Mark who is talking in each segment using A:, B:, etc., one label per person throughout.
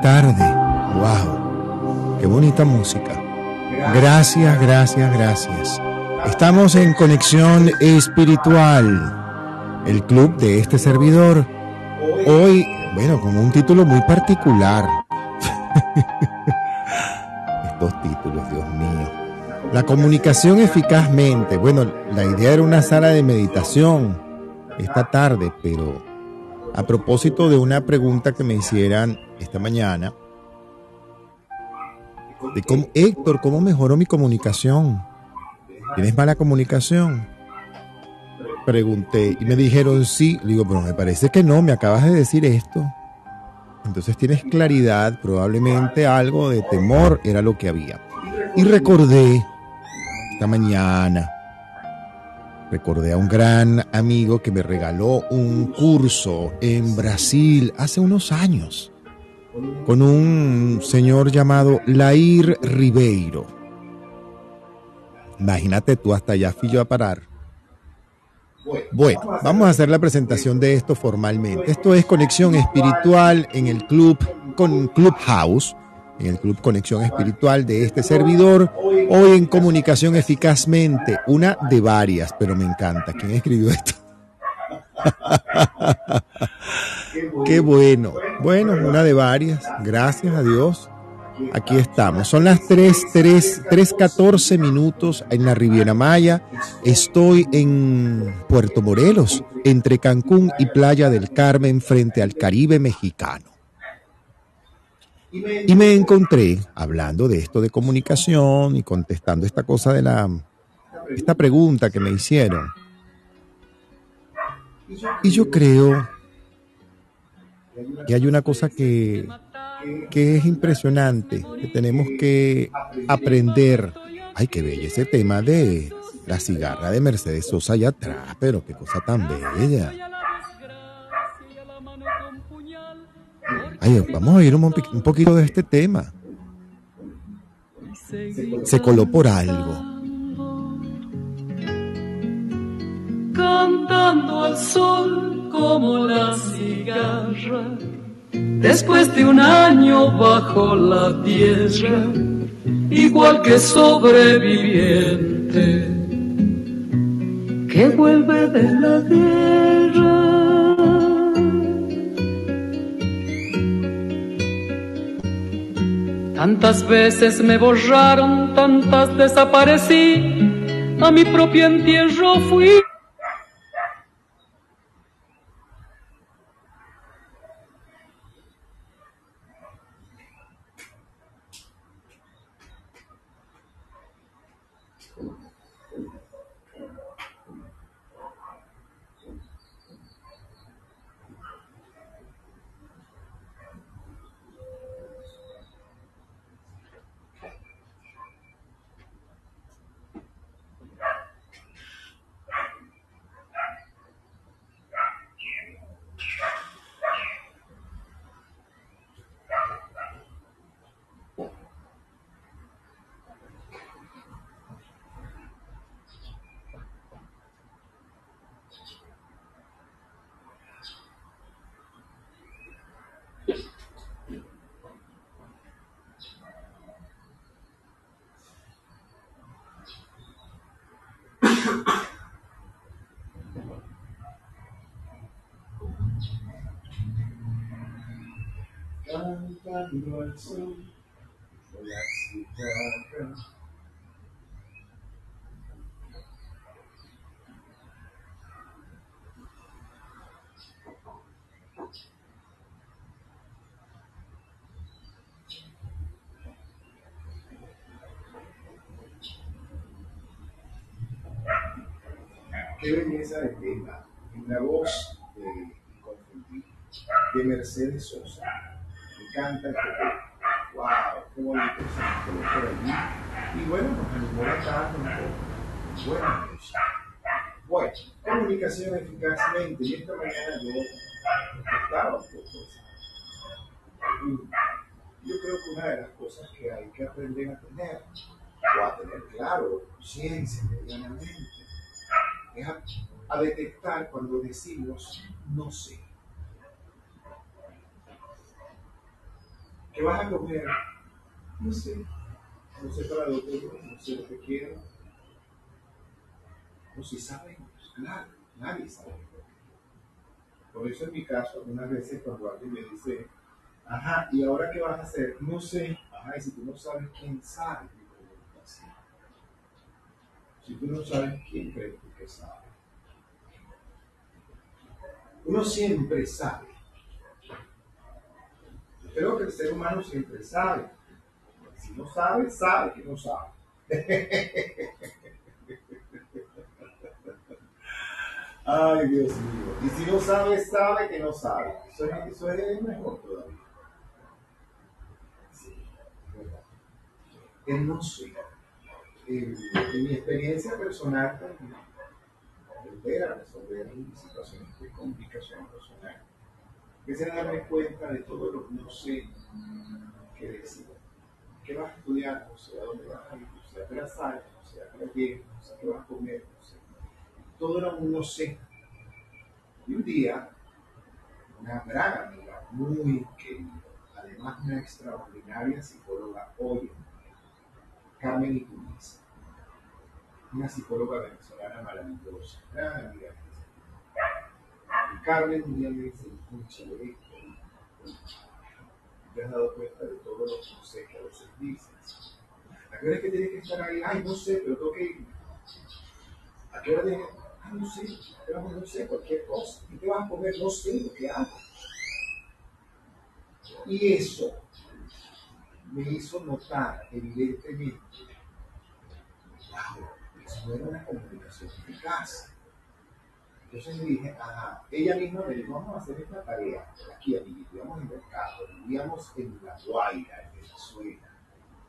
A: tarde. Wow, qué bonita música. Gracias, gracias, gracias. Estamos en conexión espiritual, el club de este servidor. Hoy, bueno, con un título muy particular. Estos títulos, Dios mío. La comunicación eficazmente. Bueno, la idea era una sala de meditación esta tarde, pero a propósito de una pregunta que me hicieran esta mañana, de cómo, Héctor, ¿cómo mejoró mi comunicación? ¿Tienes mala comunicación? Pregunté y me dijeron sí. Le digo, pero me parece que no, me acabas de decir esto. Entonces tienes claridad, probablemente algo de temor era lo que había. Y recordé esta mañana Recordé a un gran amigo que me regaló un curso en Brasil hace unos años con un señor llamado Lair Ribeiro. Imagínate tú, hasta allá fui yo a parar. Bueno, vamos a hacer la presentación de esto formalmente. Esto es conexión espiritual en el club con Clubhouse en el Club Conexión Espiritual de este servidor. Hoy en Comunicación Eficazmente, una de varias, pero me encanta. ¿Quién escribió esto? Qué bueno. Bueno, una de varias. Gracias a Dios. Aquí estamos. Son las 3, 3, 3, 14 minutos en la Riviera Maya. Estoy en Puerto Morelos, entre Cancún y Playa del Carmen, frente al Caribe mexicano. Y me encontré hablando de esto de comunicación y contestando esta cosa de la, esta pregunta que me hicieron. Y yo creo que hay una cosa que, que es impresionante, que tenemos que aprender. Ay, qué bello ese tema de la cigarra de Mercedes Sosa allá atrás, pero qué cosa tan bella. Ay, vamos a oír un, un poquito de este tema. Se coló por algo.
B: Cantando al sol como la cigarra, después de un año bajo la tierra, igual que sobreviviente que vuelve de la guerra. Tantas veces me borraron, tantas desaparecí, a mi propio entierro fui.
C: Qué belleza de tema, en la voz de, de Mercedes Sosa canta el ¡Wow! ¡Qué bonito se por allí! Y bueno, nos animó la tarde un poco. Buena noche. Bueno, comunicación eficazmente. Y esta mañana yo estaba un poco Yo creo que una de las cosas que hay que aprender a tener, o a tener claro, conciencia medianamente, es a detectar cuando decimos no sé
A: ¿Qué vas a comer? No sé. No sé para dónde voy, no sé lo que quiero. No si sabemos, claro, nadie sabe. Por eso en mi caso, algunas veces cuando alguien me dice, ajá, ¿y ahora qué vas a hacer? No sé. Ajá, y si tú no sabes, ¿quién sabe? Si tú no sabes, ¿quién crees tú que sabe? Uno siempre sabe. Creo que el ser humano siempre sabe. Si no sabe, sabe que no sabe. Ay, Dios mío. Y si no sabe, sabe que no sabe. Eso es, eso es mejor todavía. Sí, es verdad. Sé. En, en mi experiencia personal, aprender a resolver situaciones de complicación personal, empecé a darme cuenta de todo lo que no sé qué decir. ¿Qué vas a estudiar? No sé a dónde vas a ir, no sé a qué sales, no sé a qué no sé qué vas a comer, no sé. Todo era un no sé. Y un día, una gran amiga, muy querida, además una extraordinaria psicóloga hoy, Carmen Itunes, una psicóloga venezolana maravillosa, gran amiga. Y Carmen un día me esto, te has dado cuenta de todo lo que a veces dices. ¿A qué hora es que tienes que estar ahí? Ay, no sé, pero tengo que ir. ¿A qué hora tienes que Ay, no sé, pero no sé, cualquier cosa. ¿Qué te vas a comer? No sé lo que hago. Y eso me hizo notar, evidentemente, wow, eso no era una comunicación eficaz. Entonces le dije, ajá, ella misma me dijo, vamos a hacer esta tarea aquí, aquí, vivíamos en Mercado, vivíamos en La Guaira, en Venezuela,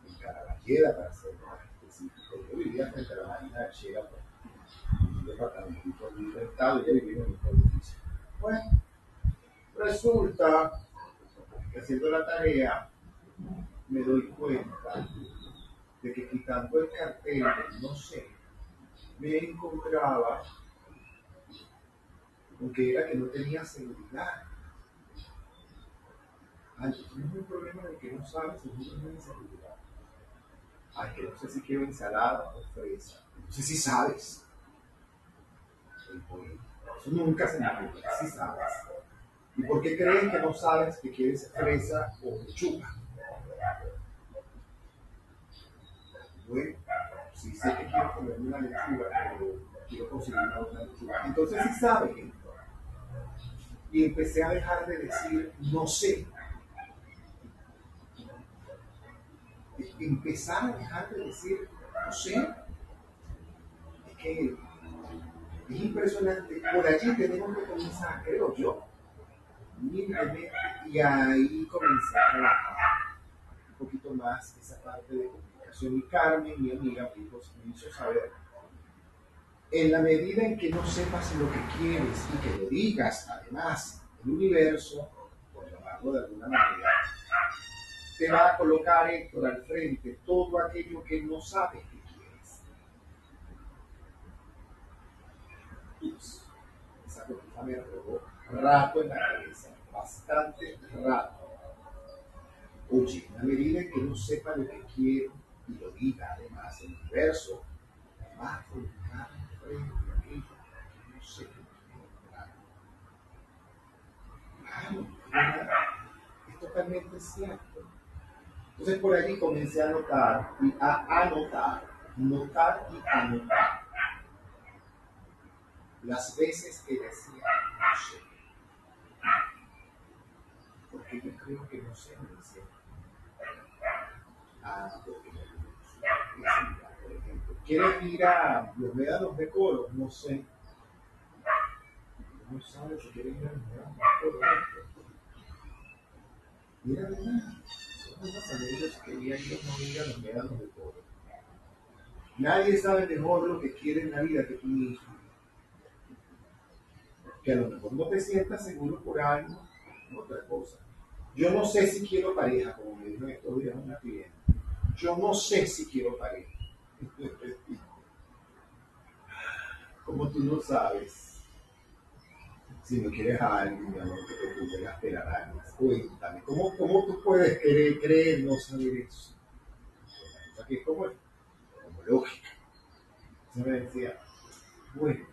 A: en Caraballeda, para ser más específico. Yo vivía frente a la Marina de Chera, pues, un departamento de Estado, y ella vivía en el mismo edificio. Bueno, resulta que haciendo la tarea, me doy cuenta de que quitando el cartel, no sé, me encontraba aunque era que no tenía seguridad. Ay, no es un problema de que no sabes, es un problema de seguridad. Ay, que no sé si quiero ensalada o fresa. No sé si sabes. Eso nunca se me ocurre, si sabes. ¿Y por qué crees que no sabes que quieres fresa o lechuga? Bueno, si sé que quiero comerme una lechuga, pero quiero conseguir una otra lechuga. Entonces sí sabes que y empecé a dejar de decir no sé. Empezar a dejar de decir no sé. Es que es impresionante. Por allí tenemos que comenzar, creo yo. Y ahí comencé a trabajar un poquito más esa parte de comunicación. Y Carmen, mi amiga, me hizo saber en la medida en que no sepas lo que quieres y que lo digas, además, el universo, por llamarlo de alguna manera, te va a colocar Héctor al frente todo aquello que no sabes que quieres. Ups, esa cosa me robó rato en la cabeza, bastante rato. Oye, en la medida en que no sepa lo que quiero y lo diga, además, el universo va no sé es totalmente cierto. Entonces por allí comencé a notar y a anotar, notar y anotar las veces que decía no sé. Porque yo creo que no sé, me decía. Ah, porque no ¿Quieres ir a los médanos de coro? No sé. No sabes si quieres ir a los médanos de coro. Mira, verdad. Amigos querían que no ir a los médanos de coro. Nadie sabe mejor lo que quiere en la vida que tú mismo. Que a lo mejor no te sientas seguro por algo, otra cosa. Yo no sé si quiero pareja, como me dijo estos días una cliente. Yo no sé si quiero pareja. Como tú no sabes Si no quieres a alguien, mi amor, que te ocupe las telarañas, cuéntame, ¿cómo, ¿cómo tú puedes querer, creer no saber eso? Que es como, como lógica. Se me decía, bueno,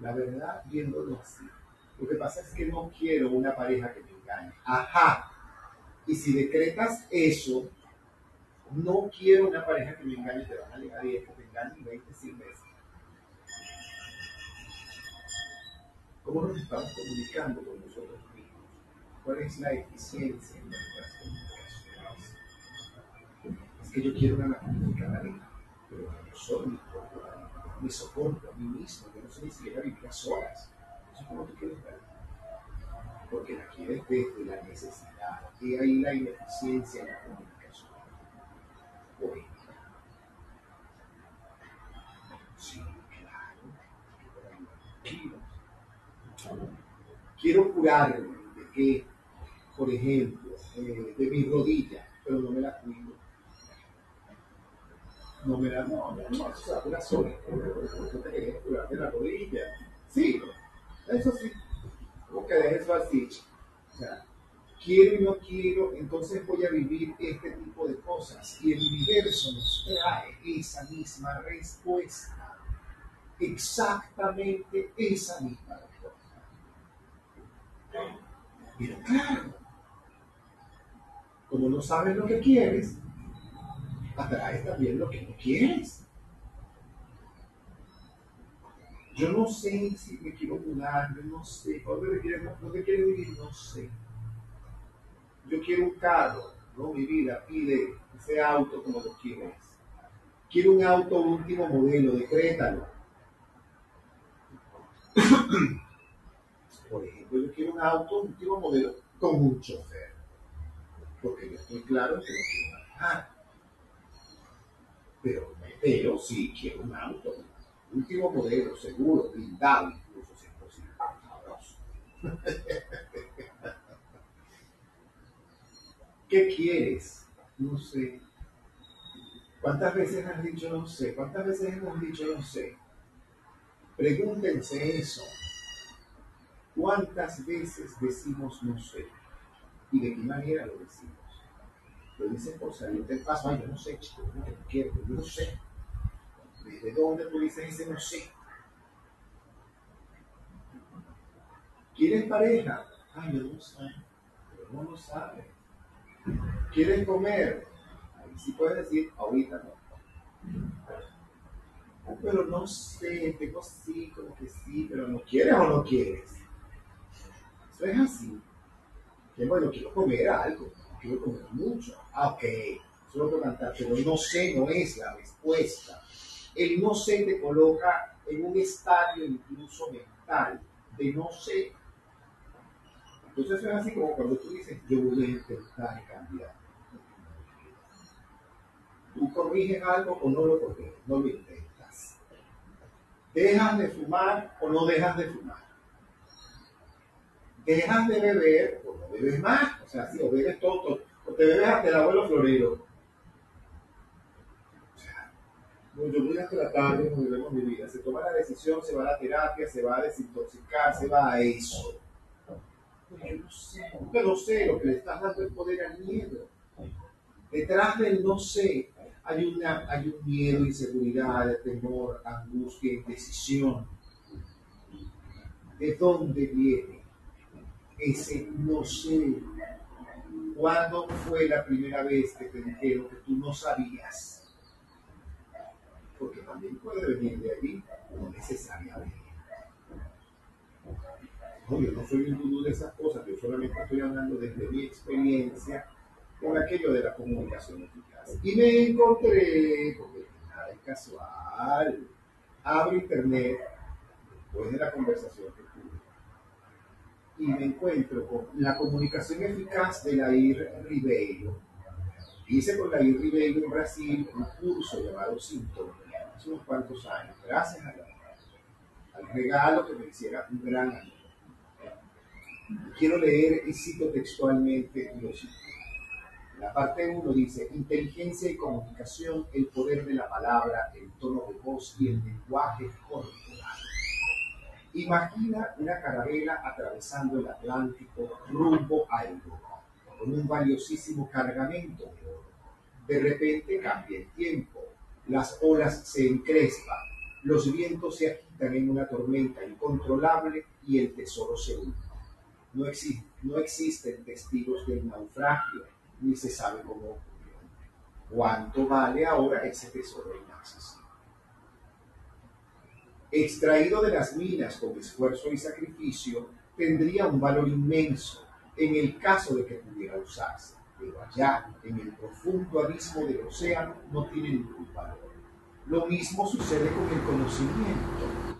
A: la verdad, viéndolo así, lo que pasa es que no quiero una pareja que me engañe. Ajá. Y si decretas eso, no quiero una pareja que me engañe, te van a llegar 10 que te engañen 20, 100 veces. ¿Cómo nos estamos comunicando con nosotros mismos? ¿Cuál es la eficiencia en nuestras comunicaciones? Es que yo quiero una pareja, pero yo soy mi propio me soporto a mí mismo, yo no sé ni siquiera vivir a solas. Eso es quieres ver. Porque la quieres desde la necesidad. Y ahí la ineficiencia en la comunicación. Oye. Sí, claro. Quiero curarme de que, por ejemplo, eh, de mi rodilla, pero no me la cuido no me da, no, no, no, eso se cura sola. No te querías curar de la rodilla. Sí, eso sí. Como que dejes eso. O sea, quiero y no quiero, entonces voy a vivir este tipo de cosas. Y el universo nos trae esa misma respuesta. Exactamente esa misma respuesta. Pero claro, como no sabes lo que quieres, atraes también lo que no quieres. Yo no sé si me quiero mudar, yo no sé, ¿dónde quiero, dónde quiero vivir? No sé. Yo quiero un carro, no mi vida, pide ese auto como lo quieres. Quiero un auto último modelo, decrétalo. Por ejemplo, yo quiero un auto último modelo con un chofer. Porque yo estoy claro que no quiero manejar. Pero, pero sí quiero un auto. Último modelo, seguro, blindado, incluso si es posible. ¿Qué quieres? No sé. ¿Cuántas veces has dicho no sé? ¿Cuántas veces hemos dicho no sé? Pregúntense eso. ¿Cuántas veces decimos no sé? ¿Y de qué manera lo decimos? Lo dicen por salir del paso. Ay, yo no sé, chico, yo no quiero, yo no sé. ¿Desde dónde tú dices ese no sé? ¿Quieres pareja? Ay, yo no sé, pero no lo sabe. ¿Quieres comer? Ahí sí puedes decir, ahorita no. pero no sé, tengo sí, como que sí, pero no quieres o no quieres. Eso es así. Que bueno, quiero comer algo quiero comer mucho. Ah, ok, solo puedo cantar, pero no sé no es la respuesta. El no sé te coloca en un estadio incluso mental de no sé. Entonces es así como cuando tú dices, yo voy a intentar cambiar. Tú corriges algo o no lo corriges, no lo intentas. Dejas de fumar o no dejas de fumar dejas de beber o no bebes más. O sea, si o bebes todo, o te bebes hasta el abuelo florero. O sea, yo voy a tratar de no mi vida. Se toma la decisión, se va a la terapia, se va a desintoxicar, se va a eso. Yo no sé, no sé, lo que le estás dando el poder al miedo. Detrás del no sé hay, una, hay un miedo, inseguridad, temor, angustia, indecisión. ¿De dónde viene? Ese no sé. ¿Cuándo fue la primera vez que te dijeron que tú no sabías? Porque también puede venir de allí, no necesariamente. No, yo no soy ningún de esas cosas, yo solamente estoy hablando desde mi experiencia con aquello de la comunicación eficaz. Y me encontré, porque nada es casual, abro internet después de la conversación que me encuentro con la comunicación eficaz de Lair Ribeiro. Hice con Lair Ribeiro en Brasil un curso llamado Sintonía hace unos cuantos años, gracias al regalo que me hiciera un gran amigo. Quiero leer y cito textualmente lo siguiente. La parte 1 dice, inteligencia y comunicación, el poder de la palabra, el tono de voz y el lenguaje corporal. Imagina una carabela atravesando el Atlántico rumbo a Europa, con un valiosísimo cargamento de oro. De repente cambia el tiempo, las olas se encrespan, los vientos se agitan en una tormenta incontrolable y el tesoro se hunde. No, no existen testigos del naufragio, ni se sabe cómo ocurrió. ¿Cuánto vale ahora ese tesoro inaccesible? Extraído de las minas con esfuerzo y sacrificio, tendría un valor inmenso en el caso de que pudiera usarse, pero allá, en el profundo abismo del océano, no tiene ningún valor. Lo mismo sucede con el conocimiento.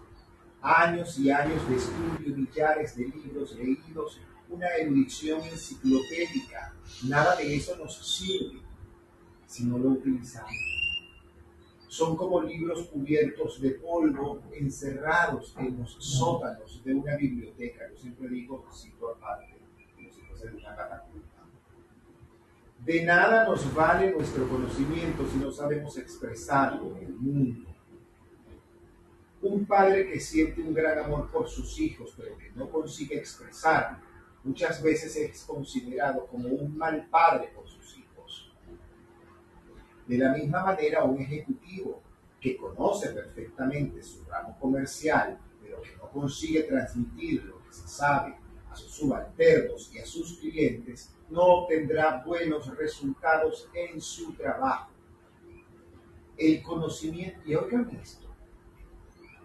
A: Años y años de estudio, millares de libros leídos, una erudición enciclopédica, nada de eso nos sirve si no lo utilizamos. Son como libros cubiertos de polvo, encerrados en los sótanos de una biblioteca. Yo siempre digo, cito aparte, como si fuese una catacumba. De nada nos vale nuestro conocimiento si no sabemos expresarlo en el mundo. Un padre que siente un gran amor por sus hijos, pero que no consigue expresarlo, muchas veces es considerado como un mal padre por sus. De la misma manera, un ejecutivo que conoce perfectamente su ramo comercial, pero que no consigue transmitir lo que se sabe a sus subalternos y a sus clientes, no obtendrá buenos resultados en su trabajo. El conocimiento, y oigan esto,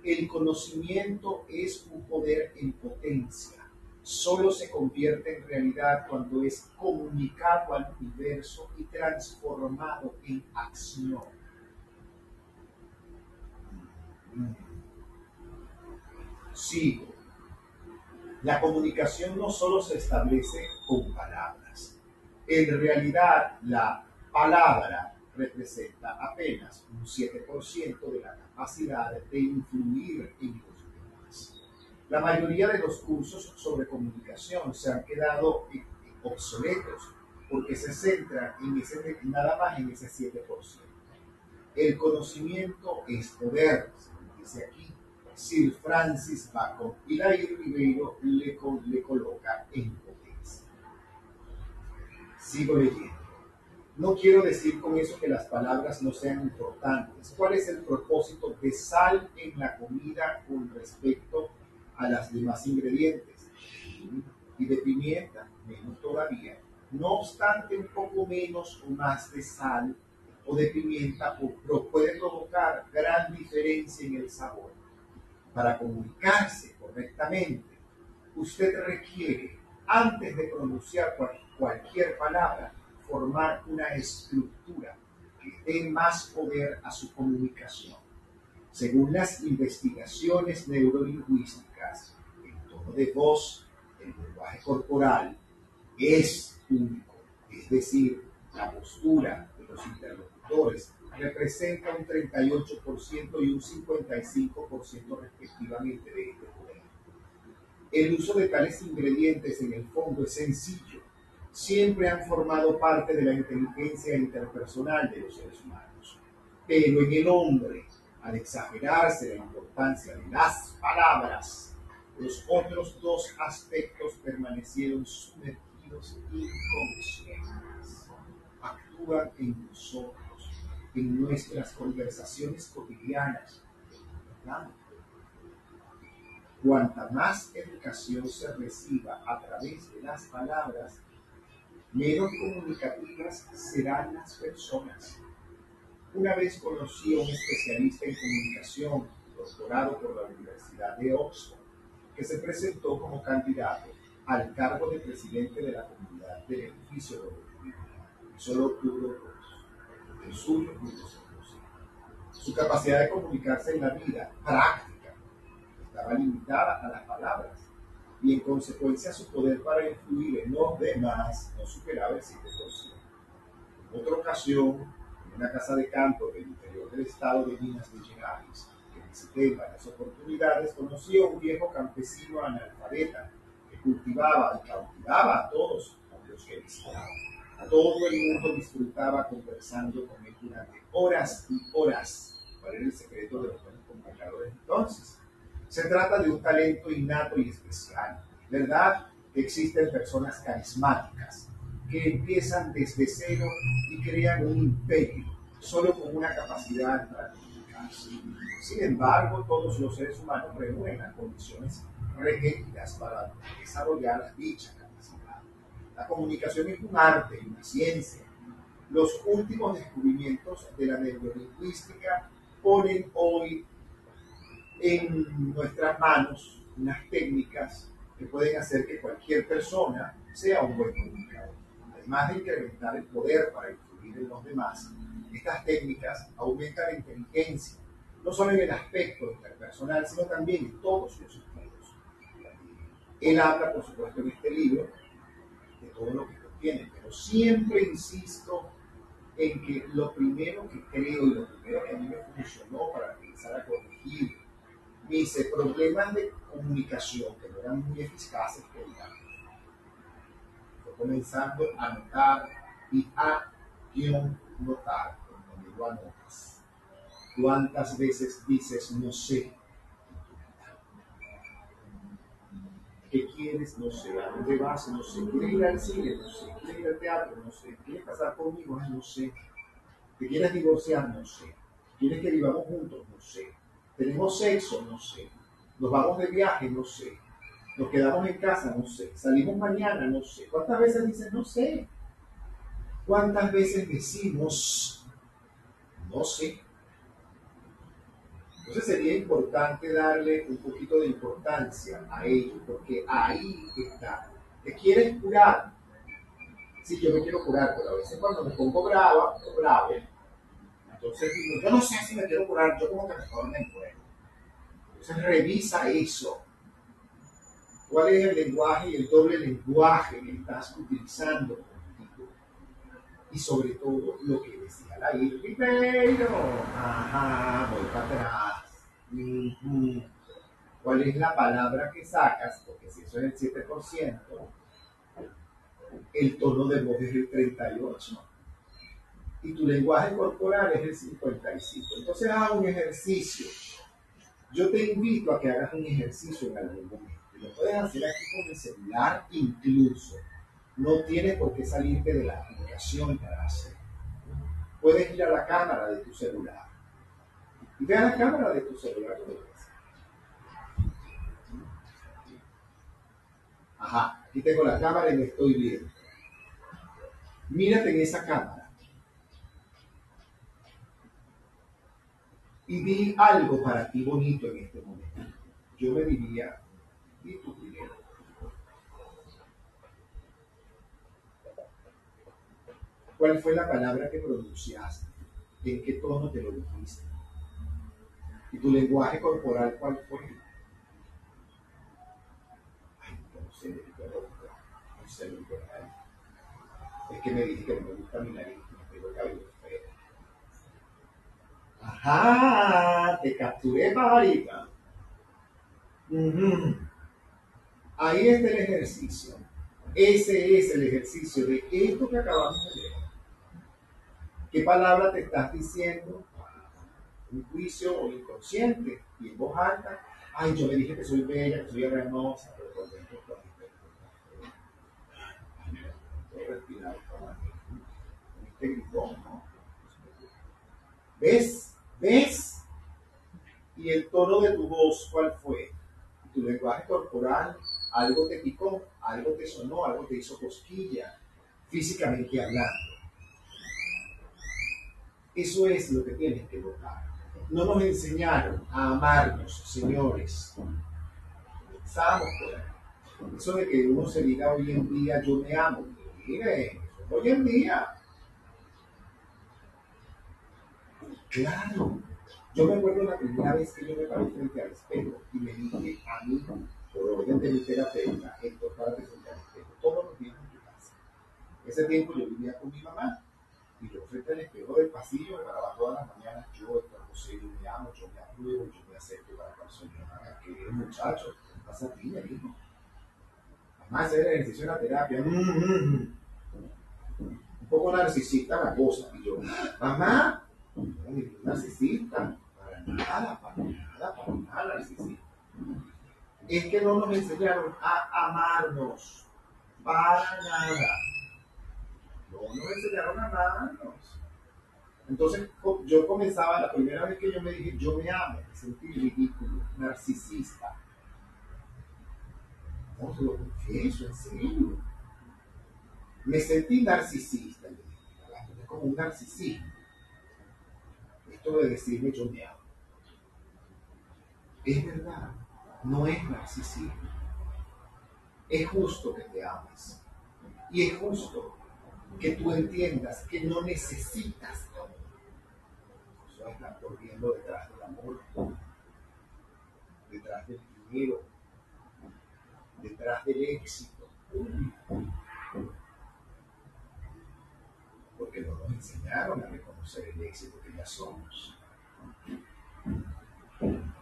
A: el conocimiento es un poder en potencia. Solo se convierte en realidad cuando es comunicado al universo y transformado en acción. Sigo. La comunicación no solo se establece con palabras. En realidad, la palabra representa apenas un 7% de la capacidad de influir en demás. La mayoría de los cursos sobre comunicación se han quedado obsoletos porque se centran en ese, nada más en ese 7%. El conocimiento es poder, dice aquí Sir Francis Bacon, y Lair Ribeiro le, le coloca en potencia. Sigo leyendo. No quiero decir con eso que las palabras no sean importantes. ¿Cuál es el propósito de sal en la comida con respecto a las demás ingredientes? Y de pimienta, menos todavía. No obstante, un poco menos o más de sal o de pimienta puede provocar gran diferencia en el sabor. Para comunicarse correctamente, usted requiere, antes de pronunciar cualquier palabra, formar una estructura que dé más poder a su comunicación. Según las investigaciones neurolingüísticas, el tono de voz, el lenguaje corporal, es único, es decir, la postura de los interlocutores representa un 38% y un 55% respectivamente de este poder. El uso de tales ingredientes en el fondo es sencillo. Siempre han formado parte de la inteligencia interpersonal de los seres humanos. Pero en el hombre, al exagerarse la importancia de las palabras, los otros dos aspectos permanecieron sumergidos inconscientes. Actúan en nosotros en nuestras conversaciones cotidianas. Cuanta más educación se reciba a través de las palabras, menos comunicativas serán las personas. Una vez conocí a un especialista en comunicación, doctorado por la Universidad de Oxford, que se presentó como candidato al cargo de presidente de la comunidad del edificio. Y solo obtuvo dos el suyo y el Su capacidad de comunicarse en la vida práctica estaba limitada a las palabras y en consecuencia su poder para influir en los demás no superaba el 7%. En otra ocasión, en una casa de campo del interior del estado de Minas Gerais, visité en varias oportunidades, conocí a un viejo campesino analfabeta que cultivaba y cautivaba a todos los que visitaba. Todo el mundo disfrutaba conversando con él durante horas y horas. ¿Cuál era el secreto de los buenos comunicadores entonces? Se trata de un talento innato y especial. ¿Verdad? Existen personas carismáticas que empiezan desde cero y crean un imperio solo con una capacidad comunicarse. Sin embargo, todos los seres humanos reúnen las condiciones requeridas para desarrollar dicha capacidad. La comunicación es un arte, una ciencia. Los últimos descubrimientos de la neurolingüística ponen hoy en nuestras manos unas técnicas que pueden hacer que cualquier persona sea un buen comunicador. Además de incrementar el poder para influir en los demás, estas técnicas aumentan la inteligencia, no solo en el aspecto interpersonal, sino también en todos los sentidos. Él habla, por supuesto, en este libro de todo lo que contiene, pero siempre insisto en que lo primero que creo y lo primero que a mí me funcionó para empezar a corregir mis problemas de comunicación que no eran muy eficaces, fue comenzando a notar y a notar ¿Cuántas veces dices no sé? ¿Qué quieres? No sé. ¿A dónde vas? No sé. ¿Quieres ir al cine? No sé. ¿Quieres ir al teatro? No sé. ¿Quieres casar conmigo? No sé. ¿Te quieres divorciar? No sé. ¿Quieres que vivamos juntos? No sé. ¿Tenemos sexo? No sé. ¿Nos vamos de viaje? No sé. ¿Nos quedamos en casa? No sé. ¿Salimos mañana? No sé. ¿Cuántas veces dices no sé? ¿Cuántas veces decimos no sé. Entonces sería importante darle un poquito de importancia a ello, porque ahí está. ¿Te quieres curar? Sí, yo me quiero curar, pero a veces cuando me pongo brava o bravo, entonces digo, yo no sé si me quiero curar, yo como que me encuentro. Entonces revisa eso. ¿Cuál es el lenguaje y el doble lenguaje que estás utilizando? Y sobre todo lo que decía la Ribeiro. Ajá, voy para atrás. ¿Cuál es la palabra que sacas? Porque si eso es el 7%, el tono de voz es el 38% y tu lenguaje corporal es el 55%. Entonces haz un ejercicio. Yo te invito a que hagas un ejercicio en algún momento. Lo puedes hacer aquí con el celular incluso. No tienes por qué salirte de la aplicación para hacerlo puedes ir a la cámara de tu celular. Y ve a la cámara de tu celular. Ajá, aquí tengo la cámara y me estoy viendo. Mírate en esa cámara. Y di algo para ti bonito en este momento. Yo me diría, di tu primero. ¿Cuál fue la palabra que pronunciaste? ¿En qué tono te lo dijiste? ¿Y tu lenguaje corporal cuál fue? Ay, no sé, no sé que Es que me dije que no me gusta mi nariz, me pego el cabello feo. Ajá, te capturé, pajarita. Ahí está el ejercicio. Ese es el ejercicio de esto que acabamos de leer. ¿Qué palabra te estás diciendo? Un juicio o inconsciente y en voz alta. Ay, yo le dije que soy bella, que soy hermosa, pero por dentro estoy respirar este gritón, ¿no? ¿Ves? ¿Ves? Y el tono de tu voz, ¿cuál fue? Tu lenguaje corporal, algo te picó, algo te sonó, algo te hizo cosquilla, físicamente hablando. Eso es lo que tienes que votar. No nos enseñaron a amarnos, señores. Ahí. Eso de que uno se diga hoy en día, yo me amo. Mire, hoy en día. Claro. Yo me acuerdo la primera vez que yo me paré frente al espejo y me dije a mí, por orden de mi terapeuta, Héctor, párate frente al espejo, todos los días en tu casa. Ese tiempo yo vivía con mi mamá y yo al espejo del pasillo me paraba todas las mañanas, yo, Héctor José, yo me amo, yo me apruebo, yo me acepto para que soy que es muchacho, ¿qué pasa a ti, mi hijo? Además, hacer ejercicio de la terapia, mm, mm, mm. un poco narcisista la cosa, y yo, mamá, narcisista, para nada, para nada, para nada narcisista. es que no nos enseñaron a amarnos. Para nada. No nos enseñaron a amarnos. Entonces yo comenzaba, la primera vez que yo me dije, yo me amo, me sentí ridículo, narcisista. No se lo confieso, en serio. Me sentí narcisista. Como un narcisismo. Esto de decirme yo me amo. Es verdad, no es narcisismo. Es justo que te ames. Y es justo que tú entiendas que no necesitas amor. Eso está corriendo detrás del amor, detrás del dinero, detrás del éxito. Porque no nos enseñaron a reconocer el éxito que ya somos.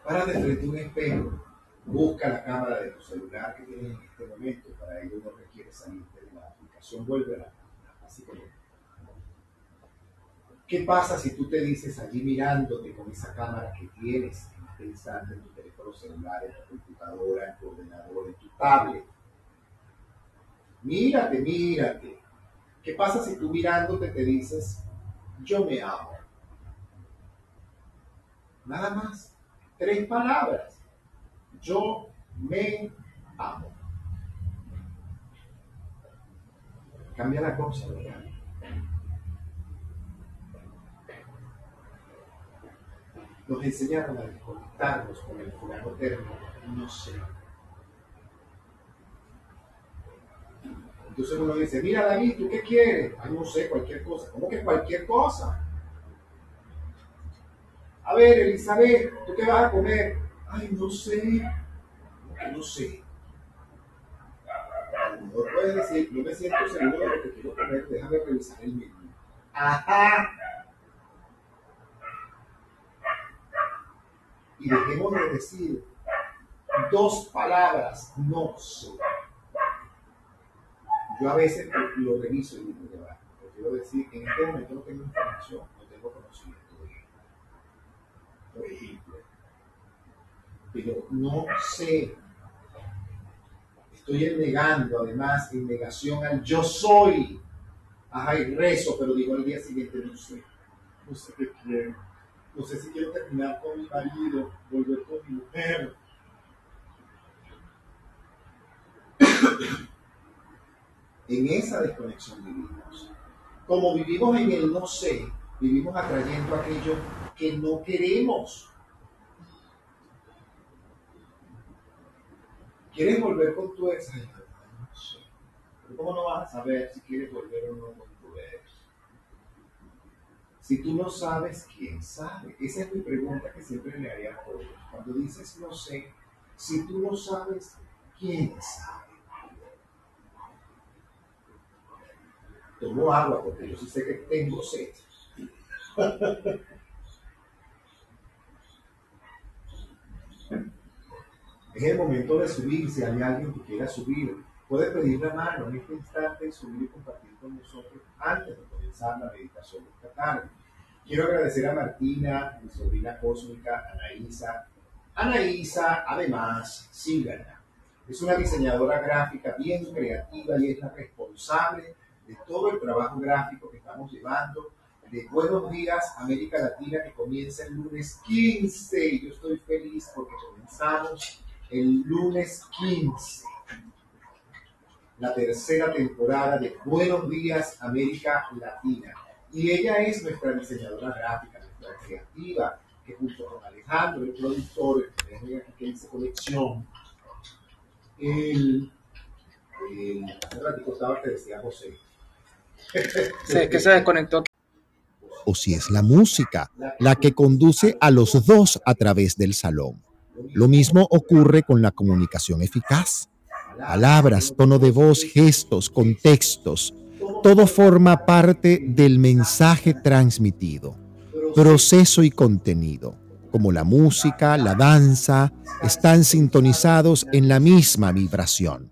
A: Párate frente un espejo, busca la cámara de tu celular que tienes en este momento, para ello no requiere salirte de la aplicación, vuelve a la ¿Qué pasa si tú te dices allí mirándote con esa cámara que tienes en instante en tu teléfono celular, en tu computadora, en tu ordenador, en tu tablet? Mírate, mírate. ¿Qué pasa si tú mirándote te dices, yo me amo? Nada más. Tres palabras. Yo me amo. Cambia la cosa, ¿verdad? Nos enseñaron a desconectarnos con el fulano eterno, no sé. Entonces uno dice, mira David, ¿tú qué quieres? Ay, no sé, cualquier cosa. ¿Cómo que cualquier cosa? A ver, Elizabeth, ¿tú qué vas a comer? Ay, no sé. No sé. Mejor puedes decir, no me siento seguro de lo que quiero comer, déjame revisar el menú. Ajá. Y dejemos de decir dos palabras, no sé. Yo a veces lo reviso y digo, va, quiero decir, en este momento no tengo información, no tengo conocimiento de esto. Por ejemplo. Pero no sé. Estoy negando, además, en negación al yo soy. Ajá, y rezo, pero digo al día siguiente, no sé. No sé qué quiero. No sé si quiero terminar con mi marido, volver con mi mujer. En esa desconexión vivimos. Como vivimos en el no sé, vivimos atrayendo aquello que no queremos. ¿Quieres volver con tu ex? Ay, no sé. ¿Cómo no vas a saber si quieres volver o no con tu ex? Si tú no sabes, ¿quién sabe? Esa es mi pregunta que siempre le haría a todos. Cuando dices no sé, si tú no sabes, ¿quién sabe? Tomo agua porque yo sí sé que tengo sed. es el momento de subir, si hay alguien que quiera subir. Puede pedir la mano en este instante, subir y compartir con nosotros antes de comenzar la meditación esta tarde. Quiero agradecer a Martina, mi sobrina cósmica, Anaísa. Anaísa, además, síganla. Es una diseñadora gráfica bien creativa y es la responsable de todo el trabajo gráfico que estamos llevando de Buenos Días América Latina que comienza el lunes 15 y yo estoy feliz porque comenzamos el lunes 15 la tercera temporada de Buenos Días América Latina y ella es nuestra diseñadora gráfica, nuestra creativa que junto con Alejandro, el productor, que dice colección, el, el, hace ratito estaba que decía José,
D: Sí, que se desconectó.
E: o si es la música la que conduce a los dos a través del salón. Lo mismo ocurre con la comunicación eficaz. Palabras, tono de voz, gestos, contextos, todo forma parte del mensaje transmitido. Proceso y contenido, como la música, la danza, están sintonizados en la misma vibración.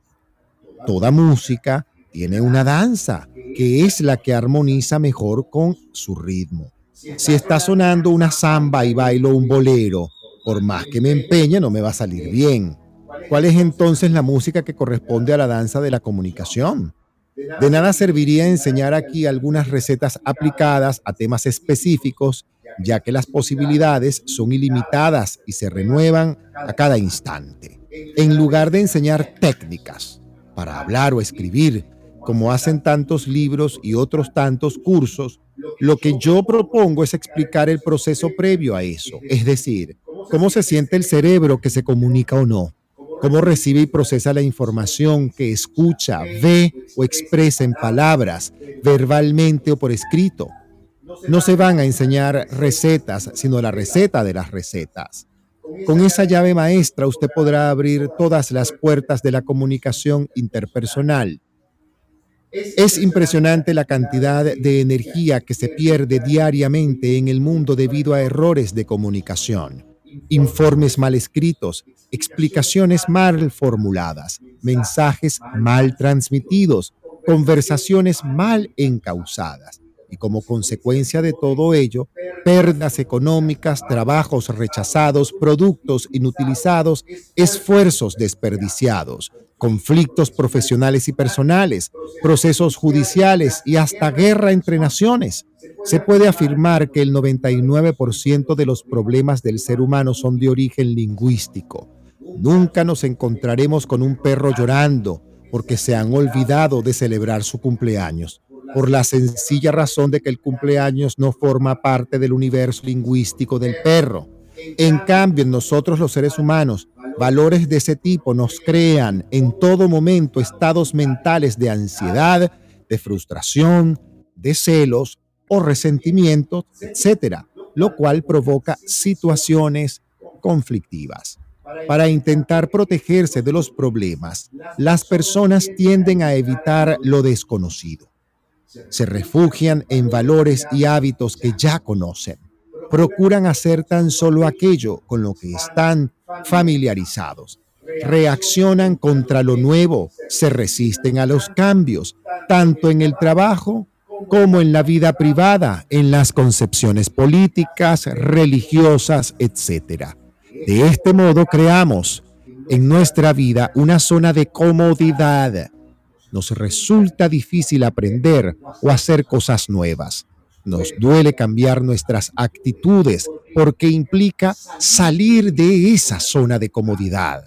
E: Toda música tiene una danza, que es la que armoniza mejor con su ritmo. Si está sonando una samba y bailo un bolero, por más que me empeñe no me va a salir bien.
A: ¿Cuál es entonces la música que corresponde a la danza de la comunicación? De nada serviría enseñar aquí algunas recetas aplicadas a temas específicos, ya que las posibilidades son ilimitadas y se renuevan a cada instante. En lugar de enseñar técnicas para hablar o escribir, como hacen tantos libros y otros tantos cursos, lo que yo propongo es explicar el proceso previo a eso, es decir, cómo se siente el cerebro que se comunica o no, cómo recibe y procesa la información que escucha, ve o expresa en palabras, verbalmente o por escrito. No se van a enseñar recetas, sino la receta de las recetas. Con esa llave maestra usted podrá abrir todas las puertas de la comunicación interpersonal es impresionante la cantidad de energía que se pierde diariamente en el mundo debido a errores de comunicación, informes mal escritos, explicaciones mal formuladas, mensajes mal transmitidos, conversaciones mal encausadas y como consecuencia de todo ello, pérdidas económicas, trabajos rechazados, productos inutilizados, esfuerzos desperdiciados, conflictos profesionales y personales, procesos judiciales y hasta guerra entre naciones. Se puede afirmar que el 99% de los problemas del ser humano son de origen lingüístico. Nunca nos encontraremos con un perro llorando porque se han olvidado de celebrar su cumpleaños, por la sencilla razón de que el cumpleaños no forma parte del universo lingüístico del perro. En cambio, en nosotros los seres humanos, valores de ese tipo nos crean en todo momento estados mentales de ansiedad, de frustración, de celos o resentimientos, etcétera, lo cual provoca situaciones conflictivas. Para intentar protegerse de los problemas, las personas tienden a evitar lo desconocido. Se refugian en valores y hábitos que ya conocen procuran hacer tan solo aquello con lo que están familiarizados. Reaccionan contra lo nuevo, se resisten a los cambios, tanto en el trabajo como en la vida privada, en las concepciones políticas, religiosas, etc. De este modo creamos en nuestra vida una zona de comodidad. Nos resulta difícil aprender o hacer cosas nuevas. Nos duele cambiar nuestras actitudes porque implica salir de esa zona de comodidad.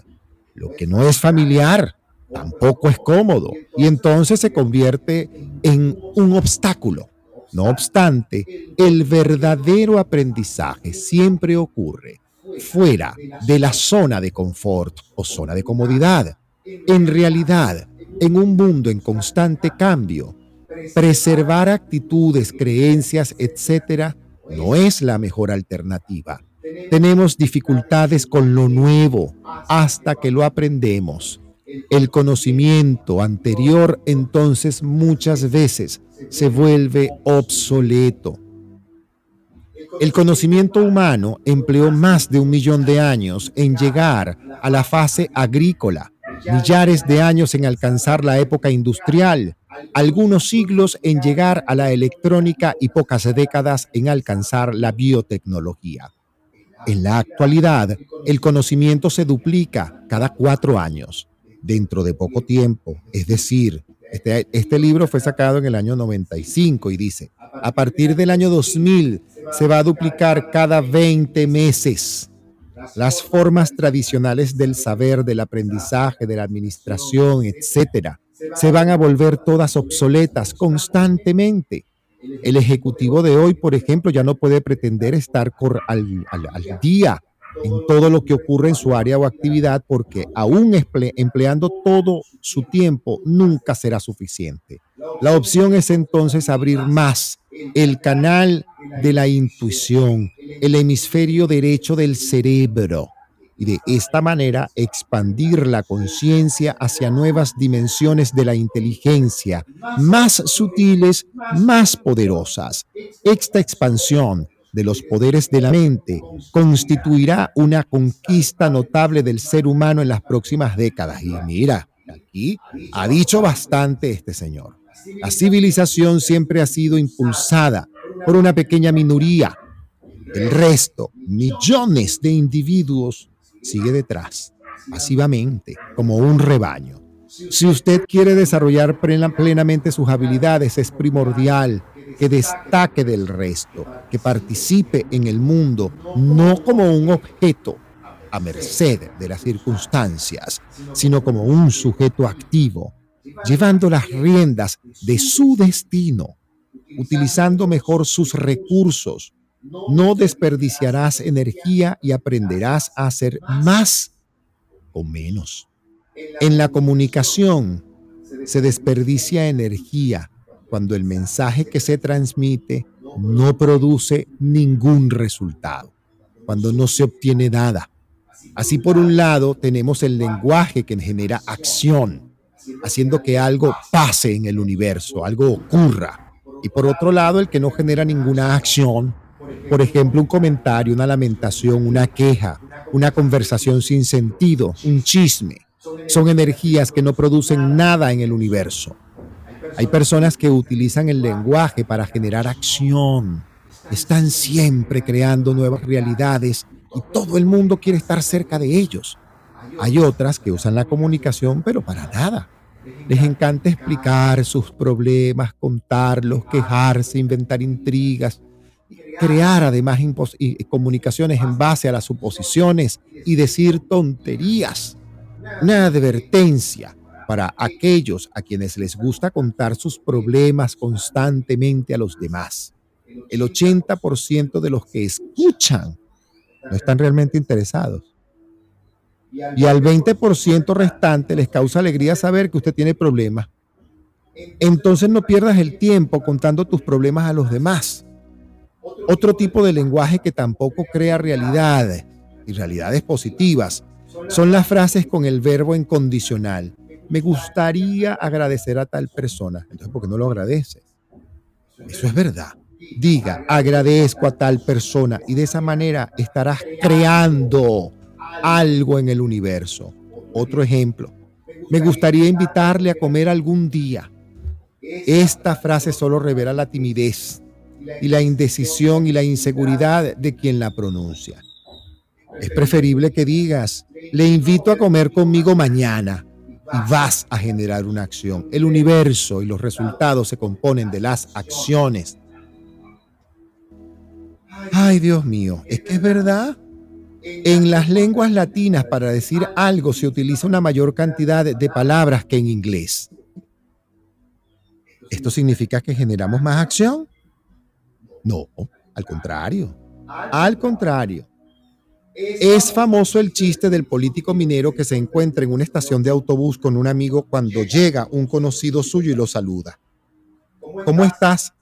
A: Lo que no es familiar tampoco es cómodo y entonces se convierte en un obstáculo. No obstante, el verdadero aprendizaje siempre ocurre fuera de la zona de confort o zona de comodidad. En realidad, en un mundo en constante cambio, preservar actitudes, creencias, etcétera, no es la mejor alternativa. Tenemos dificultades con lo nuevo hasta que lo aprendemos. El conocimiento anterior entonces muchas veces se vuelve obsoleto. El conocimiento humano empleó más de un millón de años en llegar a la fase agrícola, millares de años en alcanzar la época industrial, algunos siglos en llegar a la electrónica y pocas décadas en alcanzar la biotecnología. En la actualidad, el conocimiento se duplica cada cuatro años, dentro de poco tiempo. Es decir, este, este libro fue sacado en el año 95 y dice, a partir del año 2000 se va a duplicar cada 20 meses. Las formas tradicionales del saber, del aprendizaje, de la administración, etcétera, se van a volver todas obsoletas constantemente. El ejecutivo de hoy, por ejemplo, ya no puede pretender estar al, día en todo lo que ocurre en su área o actividad porque aún empleando todo su tiempo nunca será suficiente. La opción es entonces abrir más el canal de la intuición, el hemisferio derecho del cerebro y de esta manera expandir la conciencia hacia nuevas dimensiones de la inteligencia, más sutiles, más poderosas. Esta expansión de los poderes de la mente constituirá una conquista notable del ser humano en las próximas décadas. Y mira, aquí ha dicho bastante este señor. La civilización siempre ha sido impulsada por una pequeña minoría. El resto, millones de individuos, sigue detrás. pasivamente, como un rebaño. Si usted quiere desarrollar plenamente sus habilidades, es primordial que destaque del resto, que participe en el mundo, no como un objeto a merced de las circunstancias, sino como un sujeto activo, llevando las riendas de su destino, utilizando mejor sus recursos. No desperdiciarás energía y aprenderás a hacer más o menos. En la comunicación se desperdicia energía cuando el mensaje que se transmite no produce ningún resultado, cuando no se obtiene nada. Así por un lado tenemos el lenguaje que genera acción, haciendo que algo pase en el universo, algo ocurra. Y por otro lado el que no genera ninguna acción, por ejemplo un comentario, una lamentación, una queja, una conversación sin sentido, un chisme. Son energías que no producen nada en el universo. Hay personas que utilizan el lenguaje para generar acción. Están siempre creando nuevas realidades y todo el mundo quiere estar cerca de ellos. Hay otras que usan la comunicación, pero para nada. Les encanta explicar sus problemas, contarlos, quejarse, inventar intrigas, crear además comunicaciones en base a las suposiciones y decir tonterías. Una advertencia para aquellos a quienes les gusta contar sus problemas constantemente a los demás. El 80% de los que escuchan no están realmente interesados. Y al 20% restante les causa alegría saber que usted tiene problemas. Entonces no pierdas el tiempo contando tus problemas a los demás. Otro tipo de lenguaje que tampoco crea realidades y realidades positivas son las frases con el verbo en condicional me gustaría agradecer a tal persona. Entonces, ¿por qué no lo agradeces? Eso es verdad. Diga, agradezco a tal persona y de esa manera estarás creando algo en el universo. Otro ejemplo, me gustaría invitarle a comer algún día. Esta frase solo revela la timidez y la indecisión y la inseguridad de quien la pronuncia. Es preferible que digas, le invito a comer conmigo mañana y vas a generar una acción. El universo y los resultados se componen de las acciones. Ay, Dios mío, es que es verdad. En las lenguas latinas para decir algo se utiliza una mayor cantidad de palabras que en inglés. ¿Esto significa que generamos más acción? No, al contrario. Al contrario. Es famoso el chiste del político minero que se encuentra en una estación de autobús con un amigo cuando llega un conocido suyo y lo saluda. ¿Cómo estás?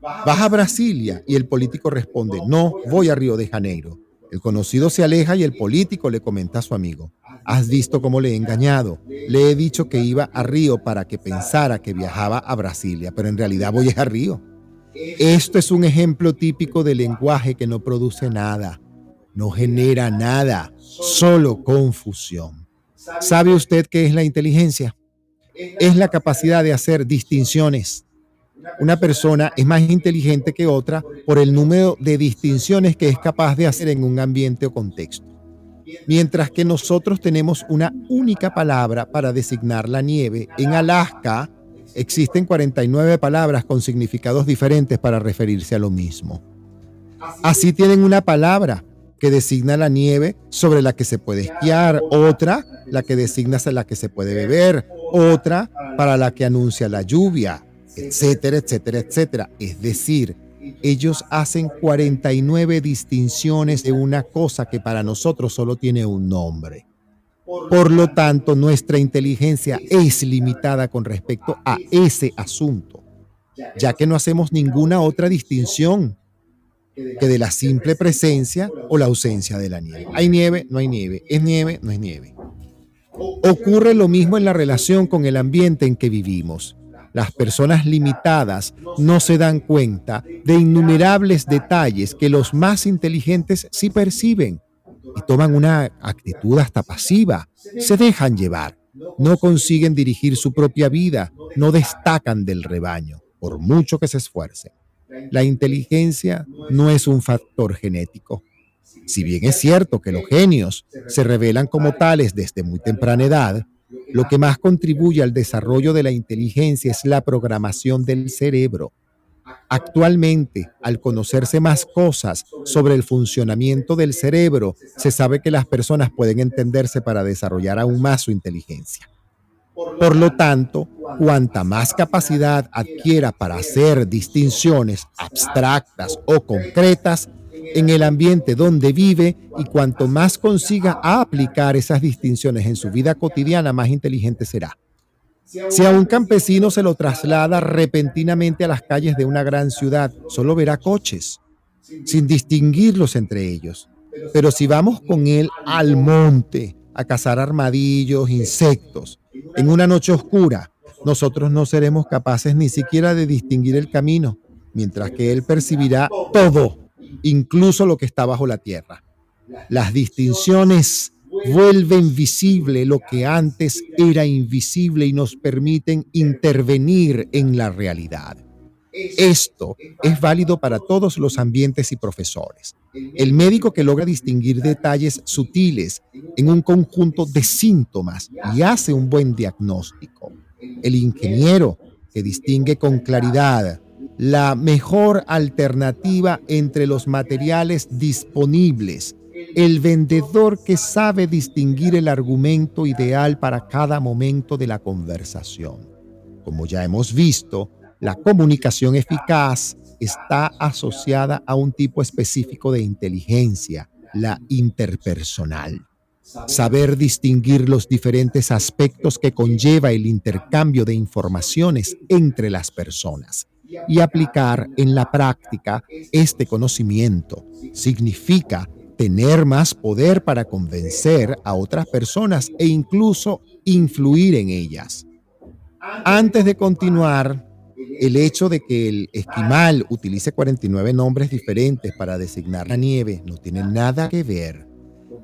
A: ¿Vas a Brasilia? Y el político responde, no, voy a Río de Janeiro. El conocido se aleja y el político le comenta a su amigo, has visto cómo le he engañado. Le he dicho que iba a Río para que pensara que viajaba a Brasilia, pero en realidad voy a Río. Esto es un ejemplo típico de lenguaje que no produce nada no genera nada, solo confusión. ¿Sabe usted qué es la inteligencia? Es la capacidad de hacer distinciones. Una persona es más inteligente que otra por el número de distinciones que es capaz de hacer en un ambiente o contexto. Mientras que nosotros tenemos una única palabra para designar la nieve, en Alaska existen 49 palabras con significados diferentes para referirse a lo mismo. Así tienen una palabra que designa la nieve sobre la que se puede esquiar, otra la que designa la que se puede beber, otra para la que anuncia la lluvia, etcétera, etcétera, etcétera. Es decir, ellos hacen 49 distinciones de una cosa que para nosotros solo tiene un nombre. Por lo tanto, nuestra inteligencia es limitada con respecto a ese asunto, ya que no hacemos ninguna otra distinción que de la simple presencia o la ausencia de la nieve. Hay nieve, no hay nieve. Es nieve, no es nieve. Ocurre lo mismo en la relación con el ambiente en que vivimos. Las personas limitadas no se dan cuenta de innumerables detalles que los más inteligentes sí perciben y toman una actitud hasta pasiva. Se dejan llevar. No consiguen dirigir su propia vida. No destacan del rebaño, por mucho que se esfuercen. La inteligencia no es un factor genético. Si bien es cierto que los genios se revelan como tales desde muy temprana edad, lo que más contribuye al desarrollo de la inteligencia es la programación del cerebro. Actualmente, al conocerse más cosas sobre el funcionamiento del cerebro, se sabe que las personas pueden entenderse para desarrollar aún más su inteligencia. Por lo tanto, cuanta más capacidad adquiera para hacer distinciones abstractas o concretas en el ambiente donde vive y cuanto más consiga aplicar esas distinciones en su vida cotidiana, más inteligente será. Si a un campesino se lo traslada repentinamente a las calles de una gran ciudad, solo verá coches, sin distinguirlos entre ellos. Pero si vamos con él al monte a cazar armadillos, insectos, en una noche oscura, nosotros no seremos capaces ni siquiera de distinguir el camino, mientras que él percibirá todo, incluso lo que está bajo la tierra. Las distinciones vuelven visible lo que antes era invisible y nos permiten intervenir en la realidad. Esto es válido para todos los ambientes y profesores. El médico que logra distinguir detalles sutiles en un conjunto de síntomas y hace un buen diagnóstico. El ingeniero que distingue con claridad la mejor alternativa entre los materiales disponibles el vendedor que sabe distinguir el argumento ideal para cada momento de la conversación. Como ya hemos visto, la comunicación eficaz está asociada a un tipo específico de inteligencia, la interpersonal. Saber distinguir los diferentes aspectos que conlleva el intercambio de informaciones entre las personas y aplicar en la práctica este conocimiento significa tener más poder para convencer a otras personas e incluso influir en ellas. Antes de continuar, el hecho de que el esquimal utilice 49 nombres diferentes para designar la nieve no tiene nada que ver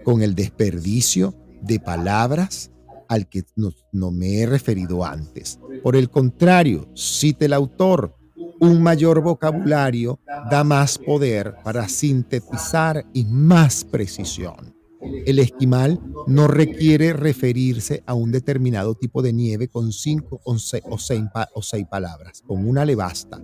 A: con el desperdicio de palabras al que no, no me he referido antes. Por el contrario, cite el autor, un mayor vocabulario da más poder para sintetizar y más precisión. El esquimal no requiere referirse a un determinado tipo de nieve con cinco o seis, o seis, palabras. Con una le basta.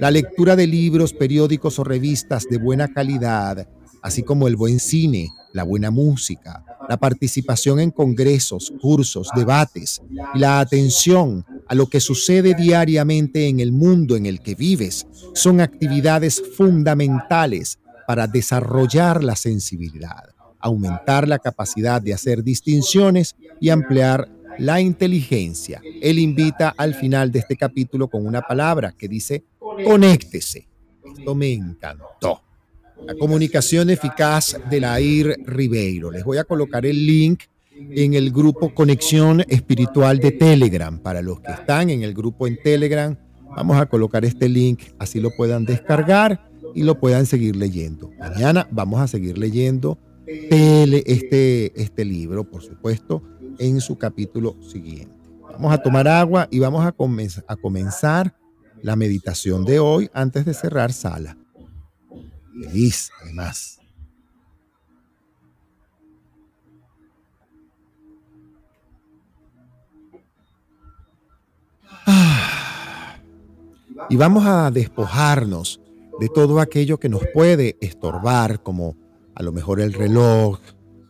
A: La lectura de libros, periódicos o revistas de buena calidad, así como el buen cine, la buena música, la participación en congresos, cursos, debates y la atención a lo que sucede diariamente en el mundo en el que vives son actividades fundamentales para desarrollar la sensibilidad, aumentar la capacidad de hacer distinciones y ampliar la inteligencia. Él invita al final de este capítulo con una palabra que dice conéctese. Esto me encantó. La comunicación eficaz de Lair Ribeiro. Les voy a colocar el link en el grupo Conexión Espiritual de Telegram. Para los que están en el grupo en Telegram, vamos a colocar este link, así lo puedan descargar y lo puedan seguir leyendo. Mañana vamos a seguir leyendo este, este libro, por supuesto, en su capítulo siguiente. Vamos a tomar agua y vamos a, a comenzar la meditación de hoy antes de cerrar sala feliz además. Y vamos a despojarnos de todo aquello que nos puede estorbar, como a lo mejor el reloj,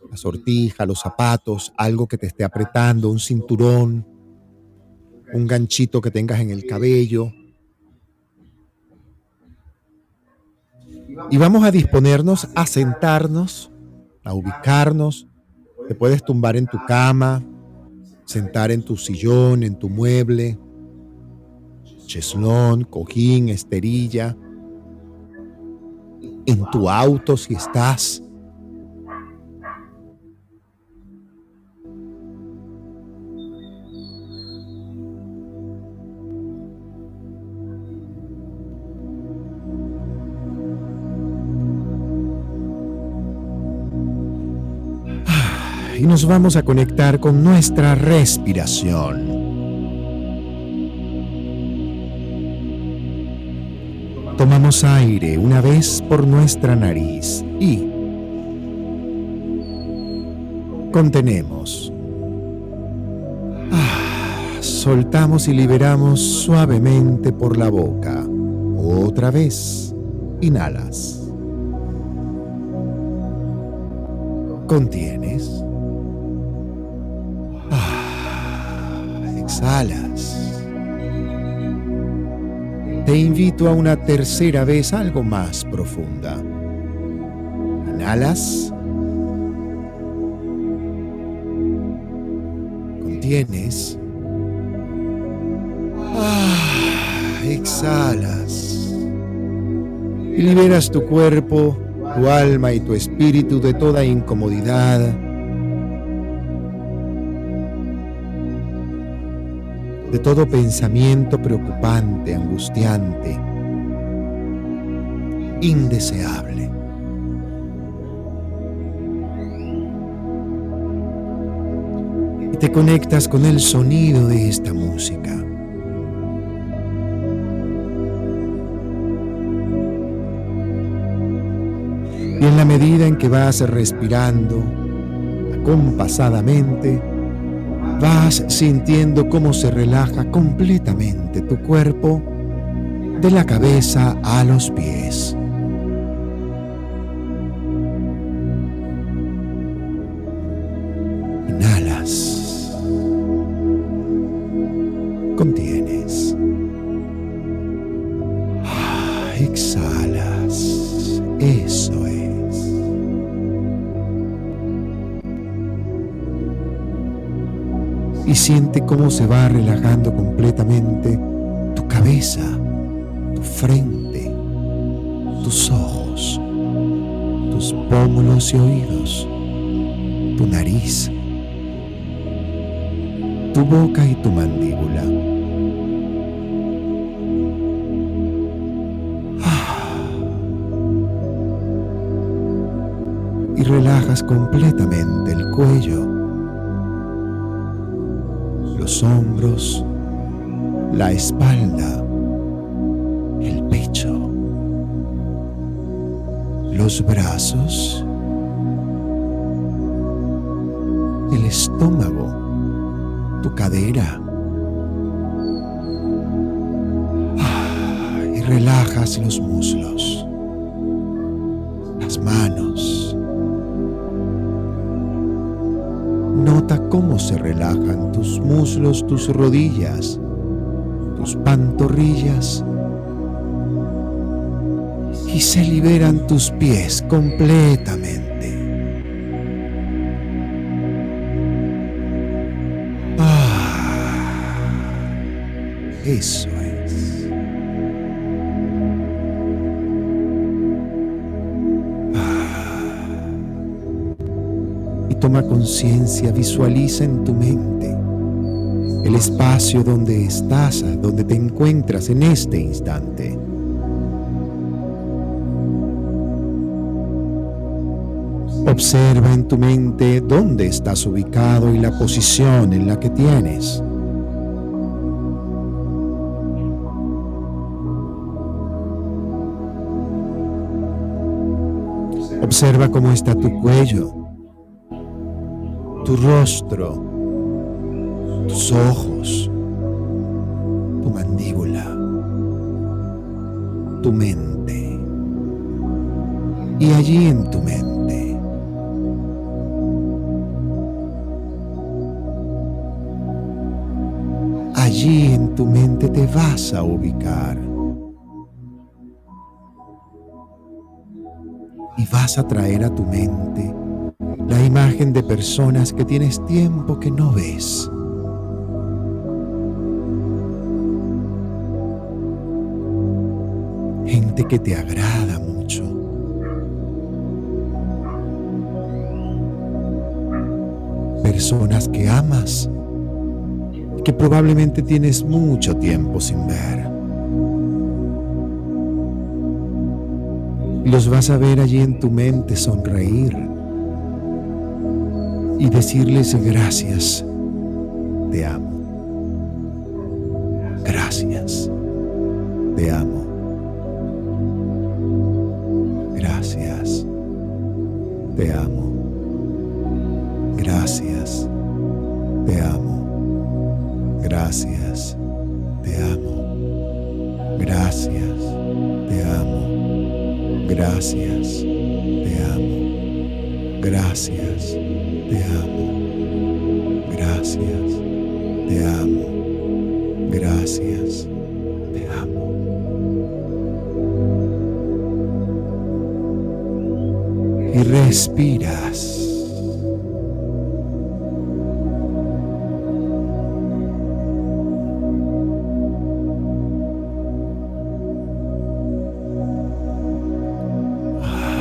A: la sortija, los zapatos, algo que te esté apretando, un cinturón, un ganchito que tengas en el cabello, Y vamos a disponernos a sentarnos, a ubicarnos. Te puedes tumbar en tu cama, sentar en tu sillón, en tu mueble, cheslón, cojín, esterilla, en tu auto si estás. y nos vamos a conectar con nuestra respiración. Tomamos aire una vez por nuestra nariz y Contenemos. Ah, soltamos y liberamos suavemente por la boca. Otra vez. Inhalas. Contienes. Ah, exhalas. Te invito a una tercera vez algo más profunda. Inhalas. Contienes. Ah, exhalas. Y liberas tu cuerpo, tu alma y tu espíritu de toda incomodidad, de todo pensamiento preocupante, angustiante, indeseable. Y te conectas con el sonido de esta música. Y en la medida en que vas respirando acompasadamente, vas sintiendo cómo se relaja completamente tu cuerpo de la cabeza a los pies. Siente cómo se va relajando completamente tu cabeza, tu frente, tus ojos, tus pómulos y oídos, tu nariz, tu boca y tu mandíbula. Ah. Y relajas completamente el cuello los hombros, la espalda, el pecho, los brazos, el estómago, tu cadera. Ah, y relajas los muslos, las manos. Nota cómo se relajan tus rodillas, tus pantorrillas y se liberan tus pies completamente. Ah, eso es. y toma conciencia, visualiza en tu mente el espacio donde estás, donde te encuentras en este instante. Observa en tu mente dónde estás ubicado y la posición en la que tienes. Observa cómo está tu cuello, tu rostro, tus ojos, tu mandíbula, tu mente. Y allí en tu mente, allí en tu mente te vas a ubicar. Y vas a traer a tu mente la imagen de personas que tienes tiempo que no ves. Que te agrada mucho. Personas que amas que probablemente tienes mucho tiempo sin ver. Los vas a ver allí en tu mente sonreír y decirles gracias, te amo. Gracias, te amo. Gracias. Te amo. Gracias. Te amo. Gracias. Te amo. Gracias. Te amo. Gracias. Te amo. Gracias. Te amo. Gracias. Te amo. Gracias. Respiras. Ah,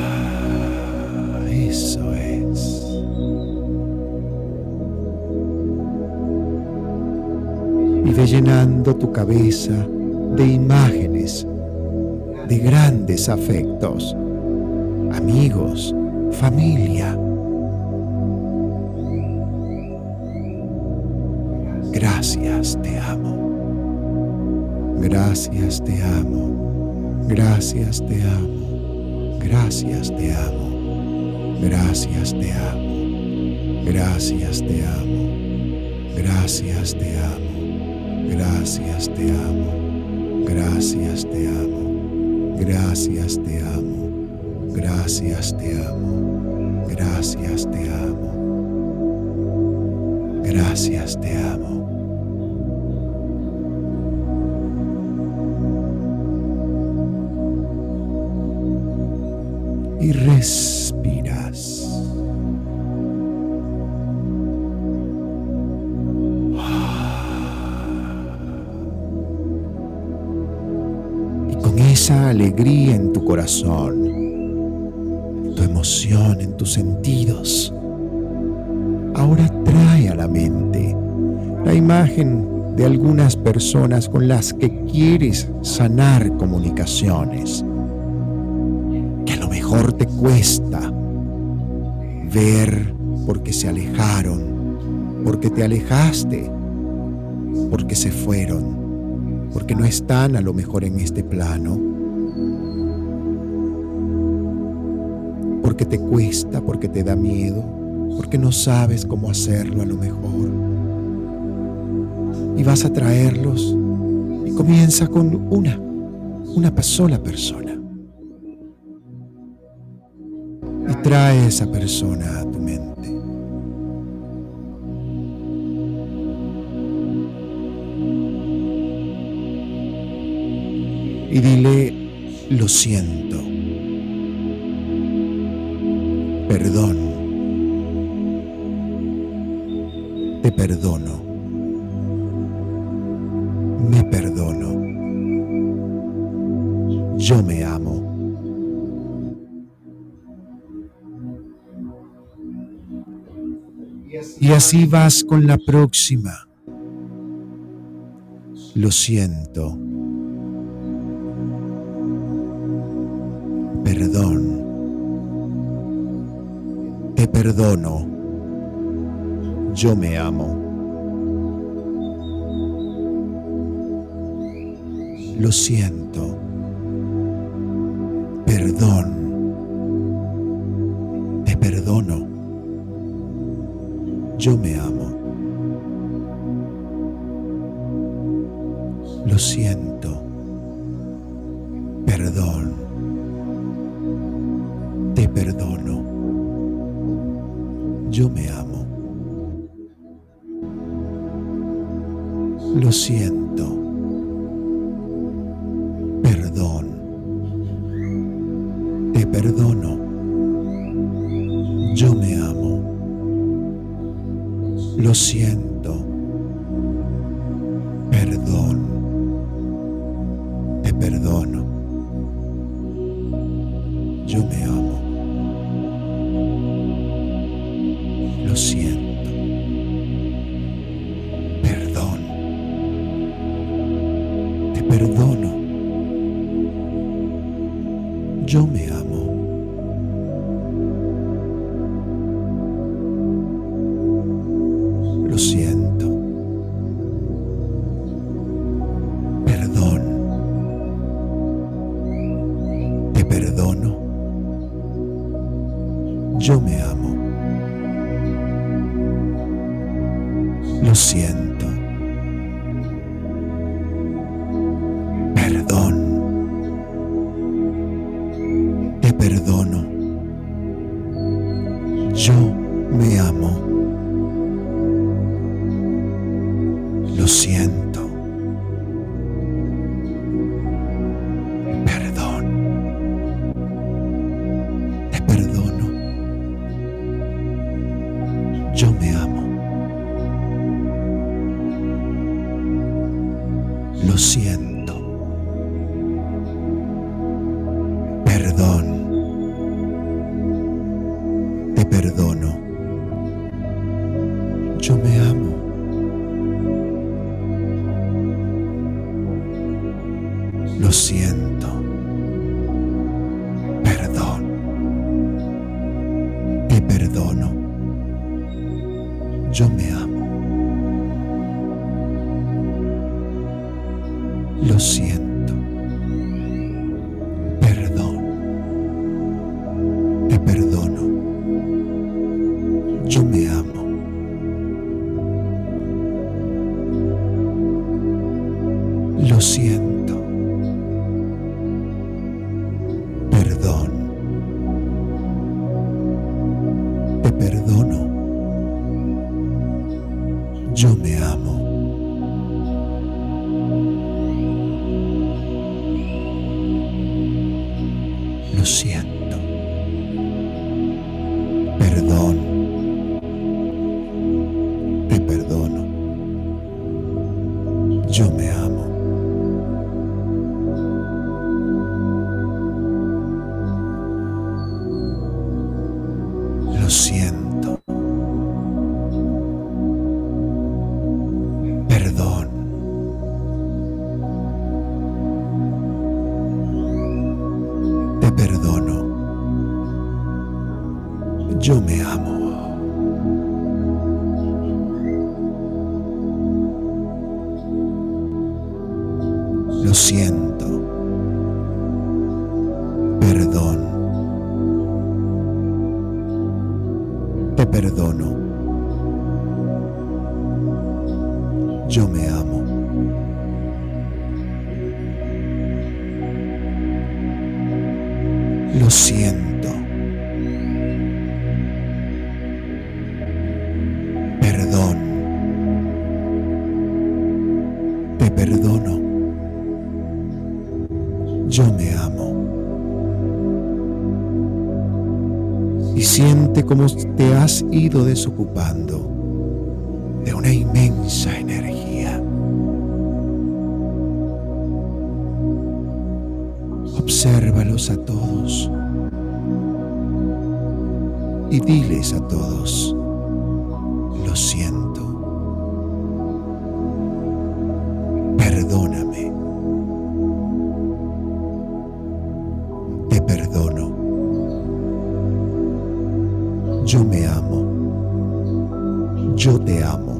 A: llenando tu cabeza de imágenes, de grandes afectos, amigos, familia. Gracias, te amo. Gracias, te amo. Gracias, te amo. Gracias, te amo. Gracias, te amo. Gracias, te amo. Gracias, te amo. Gracias, te amo. Gracias, te amo. Gracias, te amo. Gracias, te amo. Gracias, te amo. Gracias, te amo. Y respiras. Y con esa alegría en tu corazón, de algunas personas con las que quieres sanar comunicaciones, que a lo mejor te cuesta ver porque se alejaron, porque te alejaste, porque se fueron, porque no están a lo mejor en este plano, porque te cuesta, porque te da miedo, porque no sabes cómo hacerlo a lo mejor. Y vas a traerlos y comienza con una, una sola persona. Y trae esa persona a tu mente. Y dile, lo siento. Perdón. Te perdono. Así vas con la próxima. Lo siento. Perdón. Te perdono. Yo me amo. Lo siento. Eu me amo. te has ido desocupando de una inmensa energía. Obsérvalos a todos y diles a todos yo te amo.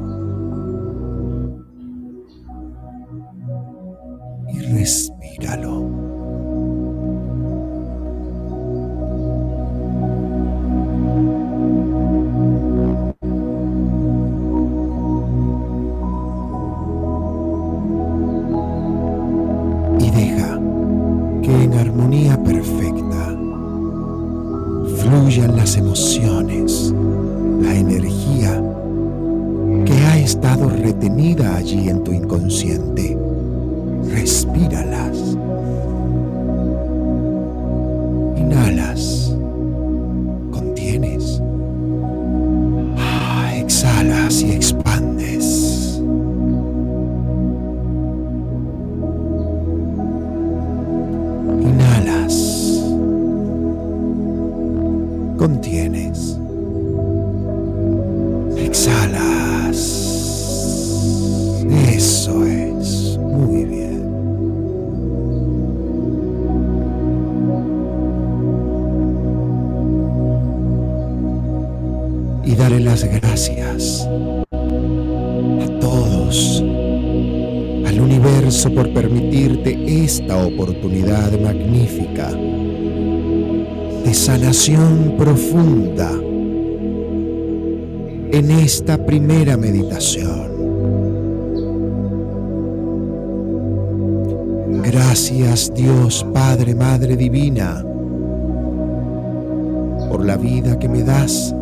A: Gracias Dios, Padre, Madre Divina, por la vida que me das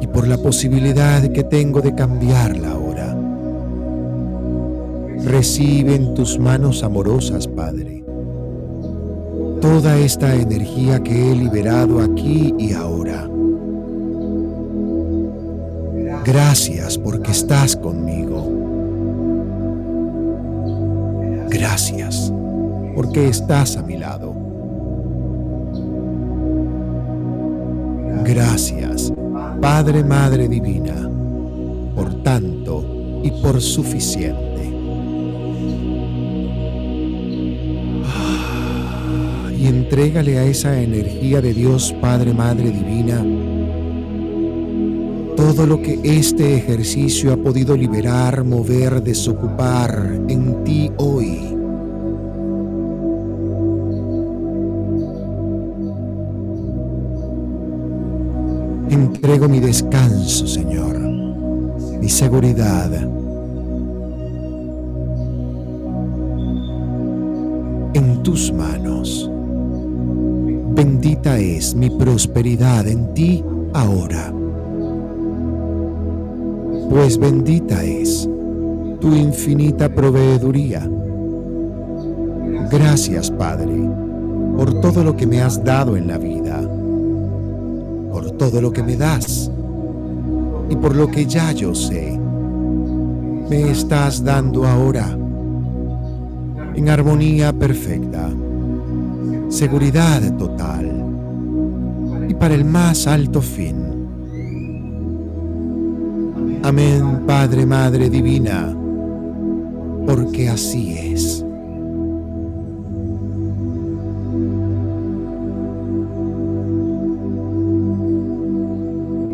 A: y por la posibilidad que tengo de cambiarla ahora. Recibe en tus manos amorosas, Padre, toda esta energía que he liberado aquí y ahora Gracias porque estás conmigo. Gracias porque estás a mi lado. Gracias, Padre, Madre Divina, por tanto y por suficiente. Y entrégale a esa energía de Dios, Padre, Madre Divina, todo lo que este ejercicio ha podido liberar, mover, desocupar en ti hoy. Entrego mi descanso, Señor, mi seguridad. En tus manos. Bendita es mi prosperidad en ti ahora pues bendita es tu infinita proveeduría. Gracias, Padre, por todo lo que me has dado en la vida, por todo lo que me das y por lo que ya yo sé, me estás dando ahora, en armonía perfecta, seguridad total y para el más alto fin Amén, Padre, Madre Divina, porque así es.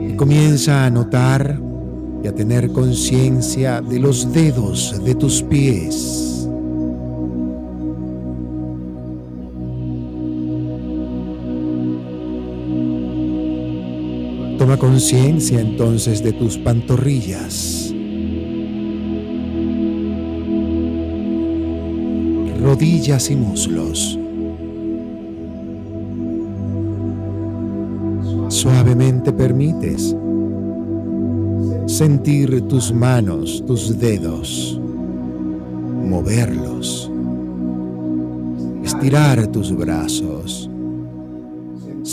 A: Y comienza a notar y a tener conciencia de los dedos de tus pies Toma conciencia entonces de tus pantorrillas, rodillas y muslos. Suavemente permites sentir tus manos, tus dedos, moverlos, estirar tus brazos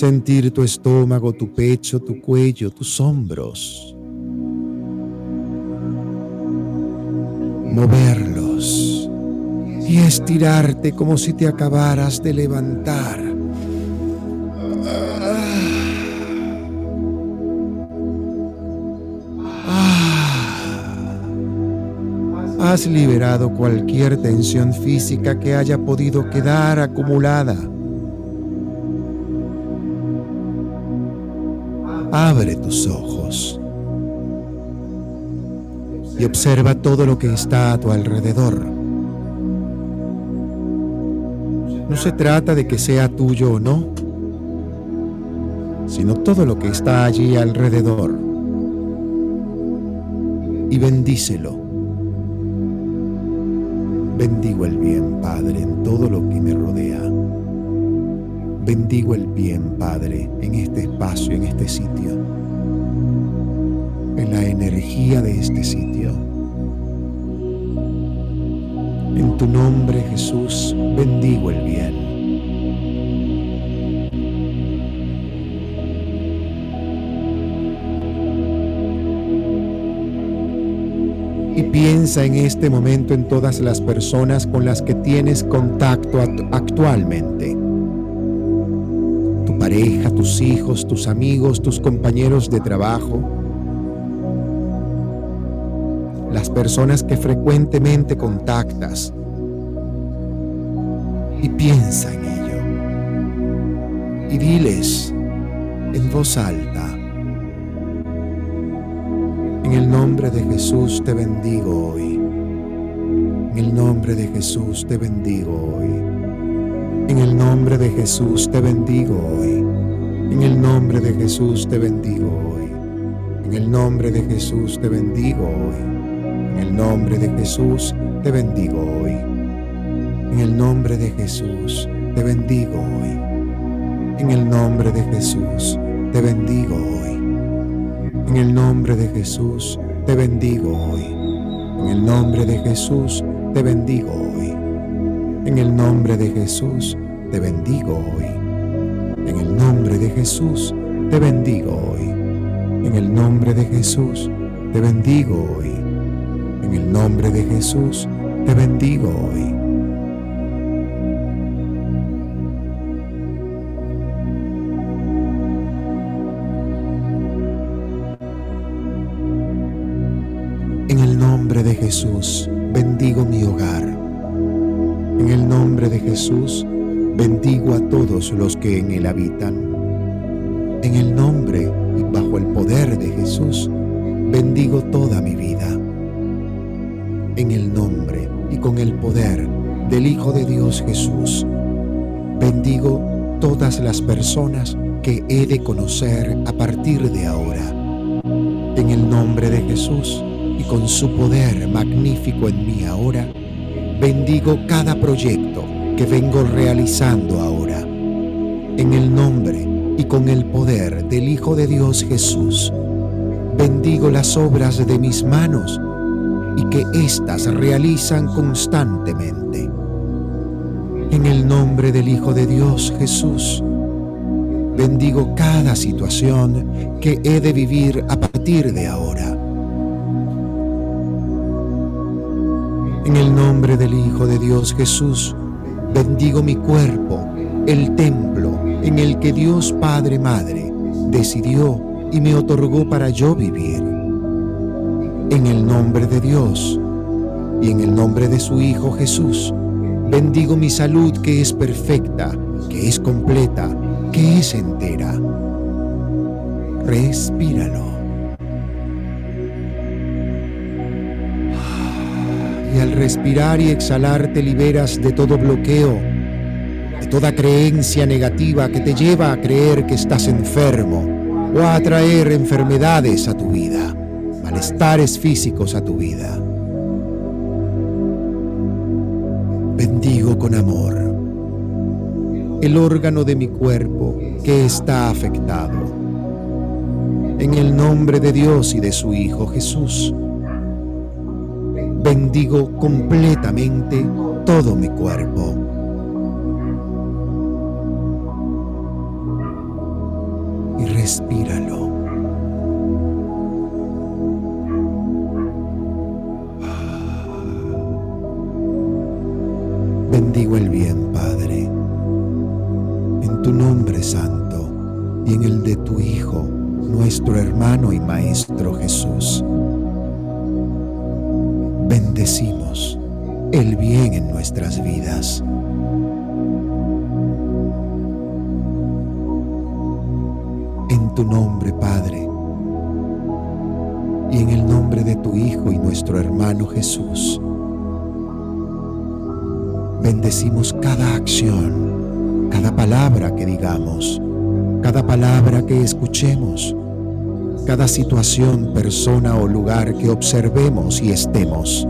A: sentir tu estómago, tu pecho, tu cuello, tus hombros. Moverlos y estirarte como si te acabaras de levantar. Has liberado cualquier tensión física que haya podido quedar acumulada. Abre tus ojos y observa todo lo que está a tu alrededor. No se trata de que sea tuyo o no, sino todo lo que está allí alrededor. Y bendícelo. Bendigo el bien, Padre, en todo lo que me rodea. Bendigo el bien, Padre, en este espacio, en este sitio, en la energía de este sitio. En tu nombre, Jesús, bendigo el bien. Y piensa en este momento en todas las personas con las que tienes contacto actualmente pareja, tus hijos, tus amigos, tus compañeros de trabajo, las personas que frecuentemente contactas y piensa en ello. Y diles en voz alta, en el nombre de Jesús te bendigo hoy, en el nombre de Jesús te bendigo hoy. El nombre de Jesús te bendigo hoy. En el nombre de Jesús te bendigo hoy. En el nombre de Jesús te bendigo hoy. En el nombre de Jesús te bendigo hoy. En el nombre de Jesús te bendigo hoy. En el nombre de Jesús, te bendigo hoy. En el nombre de Jesús, te bendigo hoy. En el nombre de Jesús, te bendigo hoy. En el nombre de Jesús, te bendigo hoy. En el nombre de Jesús, te bendigo hoy. En el nombre de Jesús, te bendigo hoy. En el nombre de Jesús, te bendigo hoy. Que en él habitan. En el nombre y bajo el poder de Jesús, bendigo toda mi vida. En el nombre y con el poder del Hijo de Dios Jesús, bendigo todas las personas que he de conocer a partir de ahora. En el nombre de Jesús y con su poder magnífico en mí ahora, bendigo cada proyecto que vengo realizando ahora. En el nombre y con el poder del Hijo de Dios Jesús, bendigo las obras de mis manos y que éstas realizan constantemente. En el nombre del Hijo de Dios Jesús, bendigo cada situación que he de vivir a partir de ahora. En el nombre del Hijo de Dios Jesús, bendigo mi cuerpo, el templo en el que Dios Padre Madre decidió y me otorgó para yo vivir. En el nombre de Dios y en el nombre de su Hijo Jesús, bendigo mi salud que es perfecta, que es completa, que es entera. Respíralo. Y al respirar y exhalar te liberas de todo bloqueo, toda creencia negativa que te lleva a creer que estás enfermo o a atraer enfermedades a tu vida, malestares físicos a tu vida. Bendigo con amor el órgano de mi cuerpo que está afectado. En el nombre de Dios y de su Hijo Jesús, bendigo completamente todo mi cuerpo. Respíralo. Bendigo el bien, Padre, en tu nombre santo y en el de tu Hijo, nuestro hermano y Maestro Jesús. Bendecimos el bien en nuestras vidas. Tu nombre, Padre, y en el nombre de tu Hijo y nuestro hermano Jesús, bendecimos cada acción, cada palabra que digamos, cada palabra que escuchemos, cada situación, persona o lugar que observemos y estemos,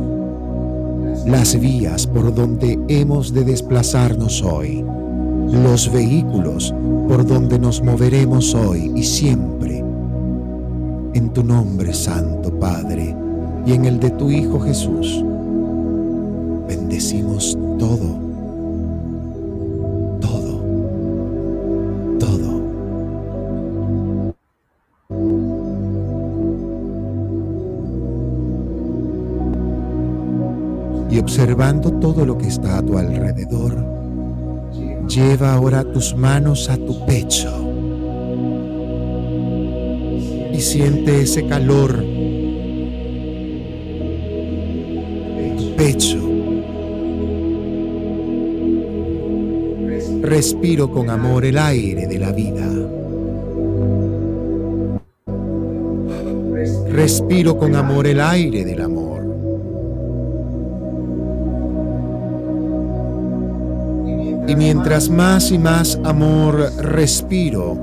A: las vías por donde hemos de desplazarnos hoy, los vehículos por donde nos moveremos hoy y siempre. En tu nombre, Santo Padre, y en el de tu Hijo Jesús, bendecimos todo, todo, todo. Y observando todo lo que está a tu alrededor, lleva ahora tus manos a tu pecho y siente ese calor en tu pecho. Respiro con amor el aire de la vida. Respiro con amor el aire del amor. Y mientras más y más amor respiro,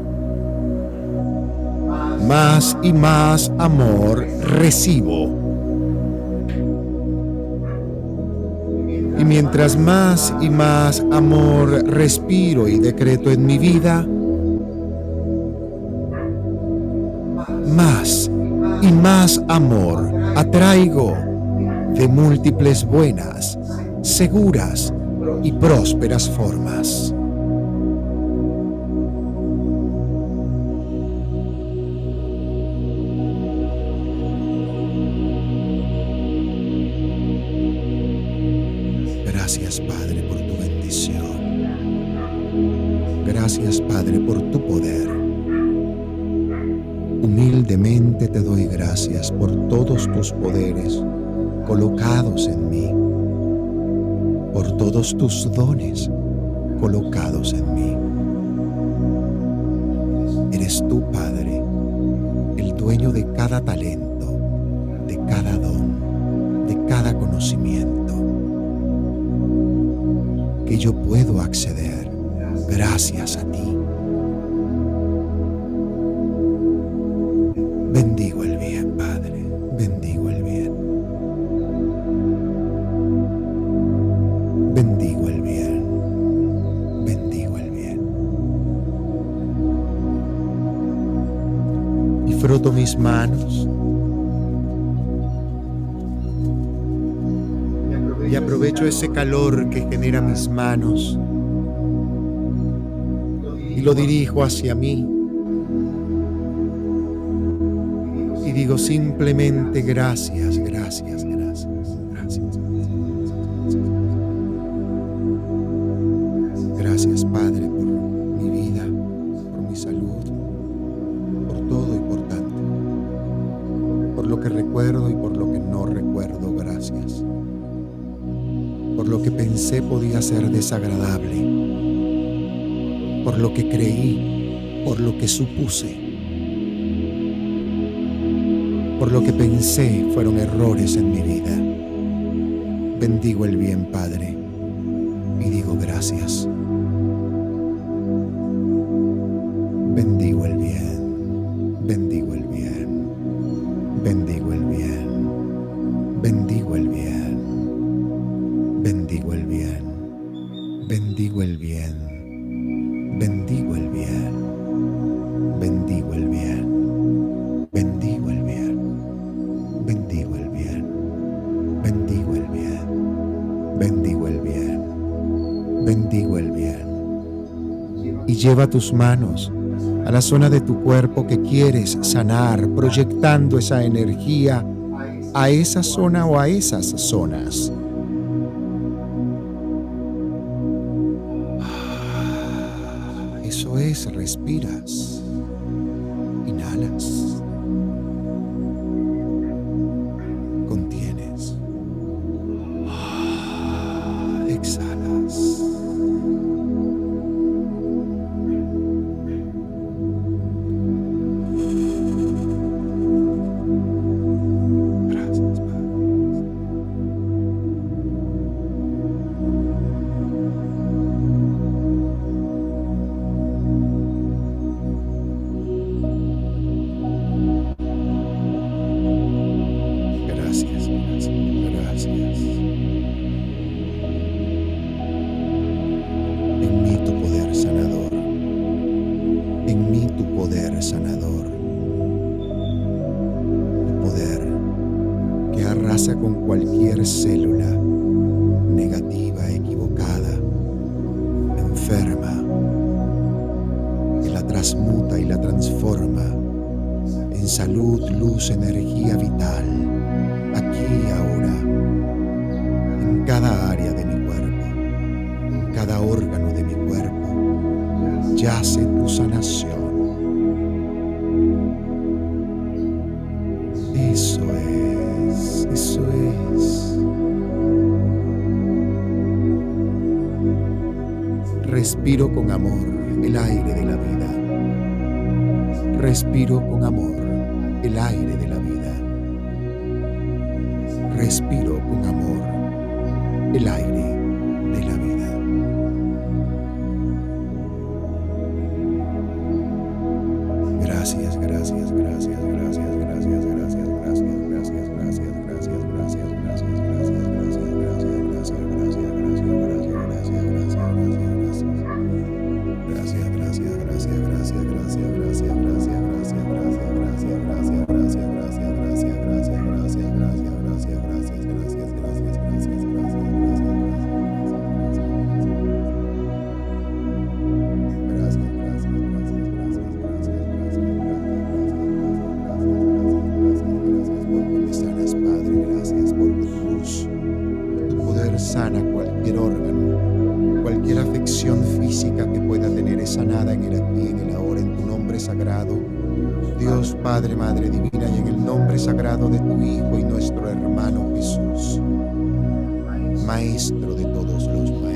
A: más y más amor recibo. Y mientras más y más amor respiro y decreto en mi vida, más y más amor atraigo de múltiples buenas, seguras, y prósperas formas. que genera mis manos y lo dirijo hacia mí. Y digo simplemente gracias, por lo que creí, por lo que supuse, por lo que pensé fueron errores en mi vida. Bendigo el bien, Padre. y lleva tus manos a la zona de tu cuerpo que quieres sanar, proyectando esa energía a esa zona o a esas zonas. Ah, eso es, respiras. Maestro de todos los.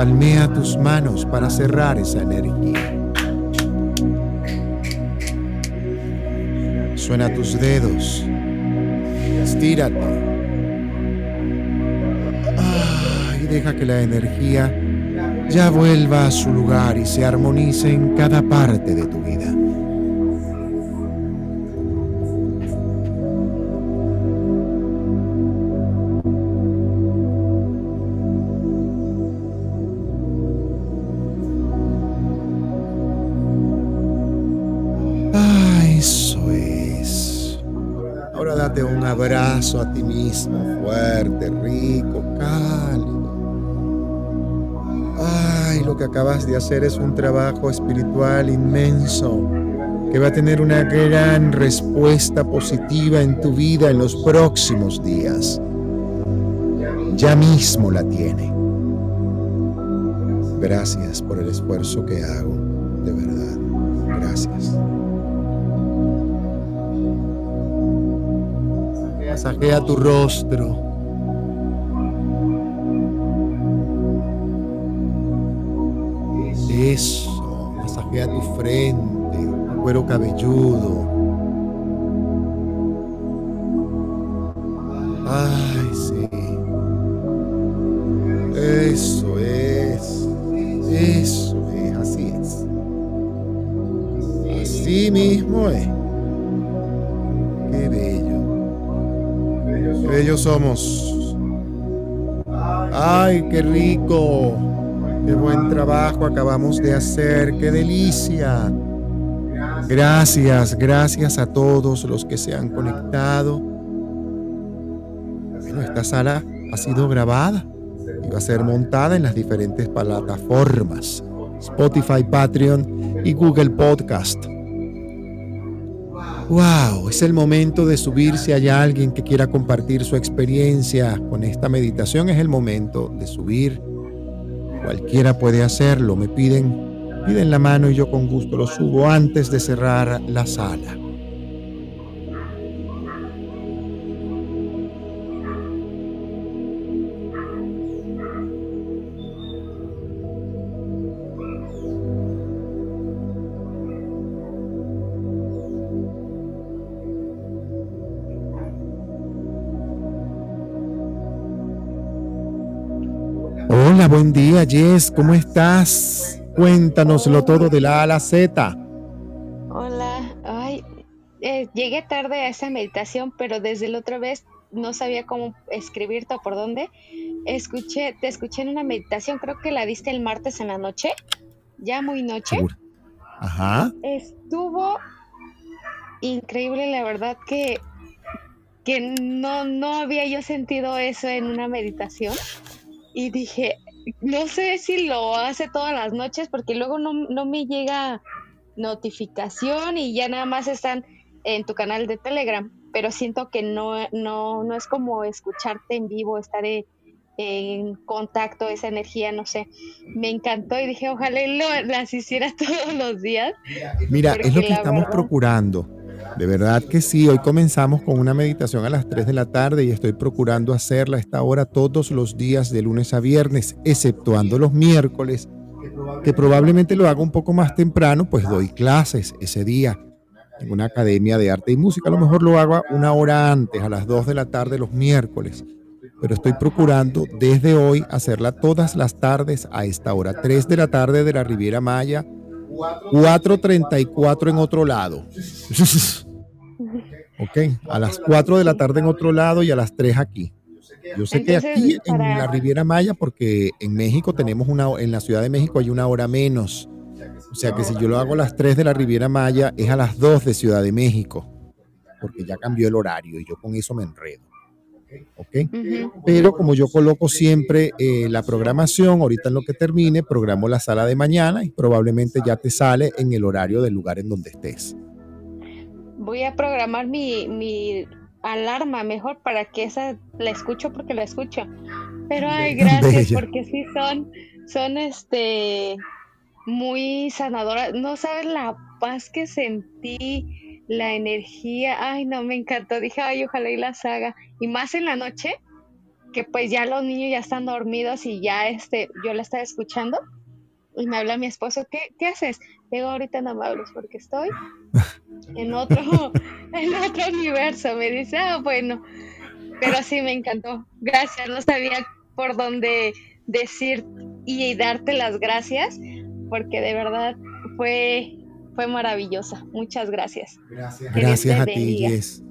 A: Palmea tus manos para cerrar esa energía. Suena tus dedos. Estírate. Ah, y deja que la energía ya vuelva a su lugar y se armonice en cada parte de tu vida. Es un trabajo espiritual inmenso que va a tener una gran respuesta positiva en tu vida en los próximos días. Ya mismo la tiene. Gracias por el esfuerzo que hago, de verdad. Gracias. Masajea tu rostro. Eso, masajea tu frente, cuero cabelludo. Ay, sí. Eso es. Eso es, así es. Así mismo es. ellos somos. Ay, qué rico. Qué buen trabajo acabamos de hacer. Qué delicia. Gracias, gracias a todos los que se han conectado. Esta sala ha sido grabada y va a ser montada en las diferentes plataformas. Spotify, Patreon y Google Podcast. Wow, es el momento de subirse. Hay alguien que quiera compartir su experiencia con esta meditación. Es el momento de subir. Cualquiera puede hacerlo. Me piden, piden la mano y yo con gusto lo subo antes de cerrar la sala. Buen día, Jess, ¿cómo estás? Cuéntanoslo todo de la A a la Z.
F: Hola, ay, eh, llegué tarde a esa meditación, pero desde la otra vez no sabía cómo escribirte o por dónde. Escuché, te escuché en una meditación, creo que la diste el martes en la noche, ya muy noche.
A: Ajá.
F: Estuvo increíble, la verdad que, que no, no había yo sentido eso en una meditación y dije, no sé si lo hace todas las noches porque luego no, no me llega notificación y ya nada más están en tu canal de Telegram, pero siento que no, no, no es como escucharte en vivo, estar en, contacto, esa energía, no sé. Me encantó y dije, ojalá lo, las hiciera todos los días.
A: Mira, es lo que estamos procurando de verdad que sí, hoy comenzamos con una meditación a las 3 de la tarde y estoy procurando hacerla a esta hora todos los días de lunes a viernes, exceptuando los miércoles, que probablemente lo haga un poco más temprano, pues doy clases ese día en una academia de arte y música. A lo mejor lo hago una hora antes, a las 2 de la tarde los miércoles. Pero estoy procurando desde hoy hacerla todas las tardes a esta hora. 3 de la tarde de la Riviera Maya, 4.34 en otro lado. ok, a las 4 de la tarde en otro lado y a las 3 aquí. Yo sé que aquí en la Riviera Maya, porque en México tenemos una, en la Ciudad de México hay una hora menos. O sea que si yo lo hago a las 3 de la Riviera Maya, es a las 2 de Ciudad de México, porque ya cambió el horario y yo con eso me enredo. ¿Ok? Pero como yo coloco siempre eh, la programación, ahorita en lo que termine, programo la sala de mañana y probablemente ya te sale en el horario del lugar en donde estés.
F: Voy a programar mi, mi alarma mejor para que esa la escucho porque la escucho. Pero ay, gracias, porque sí son, son este muy sanadoras. No sabes la paz que sentí, la energía. Ay, no, me encantó. Dije, ay, ojalá y la haga. Y más en la noche, que pues ya los niños ya están dormidos y ya este, yo la estaba escuchando. Y me habla mi esposo, ¿qué, qué haces? Digo, ahorita no me hables porque estoy en otro, en otro universo. Me dice, ah, bueno, pero sí me encantó. Gracias, no sabía por dónde decir y darte las gracias, porque de verdad fue, fue maravillosa. Muchas gracias.
A: Gracias, gracias a ti, Jess.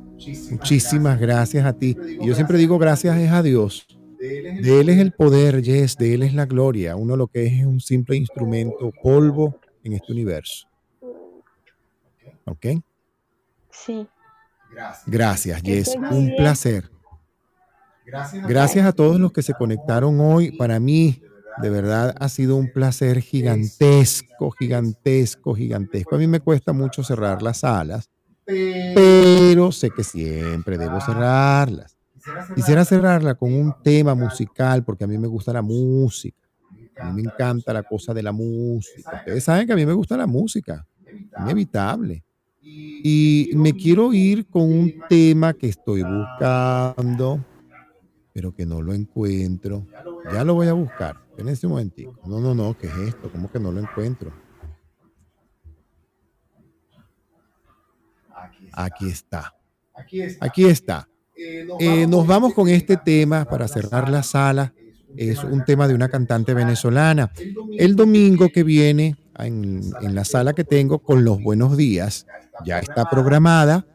A: Muchísimas gracias a ti. Y yo siempre digo gracias es a Dios. De Él es el poder, Jess, de Él es la gloria. Uno lo que es es un simple instrumento, polvo en este universo. ¿Ok?
F: Sí.
A: Gracias, Jess. Un placer. Gracias a todos los que se conectaron hoy. Para mí, de verdad, ha sido un placer gigantesco, gigantesco, gigantesco. A mí me cuesta mucho cerrar las salas, pero sé que siempre debo cerrarlas. Quisiera cerrarla con un tema musical, porque a mí me gusta la música. A mí me encanta la cosa de la música. Ustedes saben que a mí me gusta la música. Inevitable. Y me quiero ir con un tema que estoy buscando, pero que no lo encuentro. Ya lo voy a buscar. En este momentito. No, no, no, ¿qué es esto? ¿Cómo que no lo encuentro? Aquí está. Aquí está. Eh, nos vamos con este tema para cerrar la sala es un tema de una cantante venezolana. El domingo que viene, en, la sala que tengo con los buenos días, ya está programada.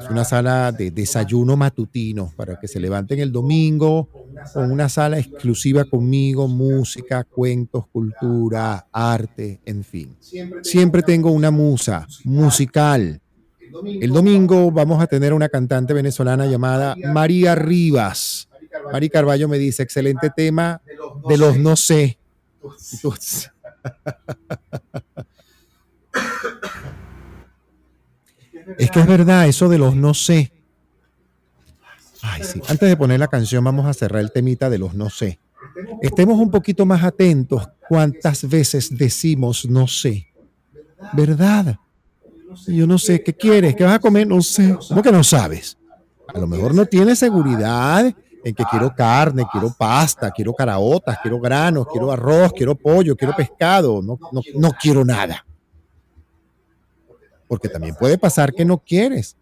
A: Es una sala de desayuno matutino para que se levanten el domingo con una sala exclusiva conmigo, música, cuentos, cultura, arte, en fin. Siempre tengo una musa musical. El domingo vamos a tener una cantante venezolana llamada María Rivas Mari Carballo me dice, excelente tema de los no sé. Es que es verdad, eso de los no sé. Ay, sí. Antes de poner la canción, vamos a cerrar el temita de los no sé. Estemos un poquito más atentos cuántas veces decimos no sé. ¿Verdad? Yo no sé, ¿qué quieres? ¿Qué vas a comer? No sé. ¿Cómo que no sabes? A lo mejor no tienes seguridad en que quiero carne, quiero pasta, quiero caraotas, quiero granos, quiero arroz, quiero pollo, quiero pescado, no, no, quiero nada. Porque también puede pasar que no quieres.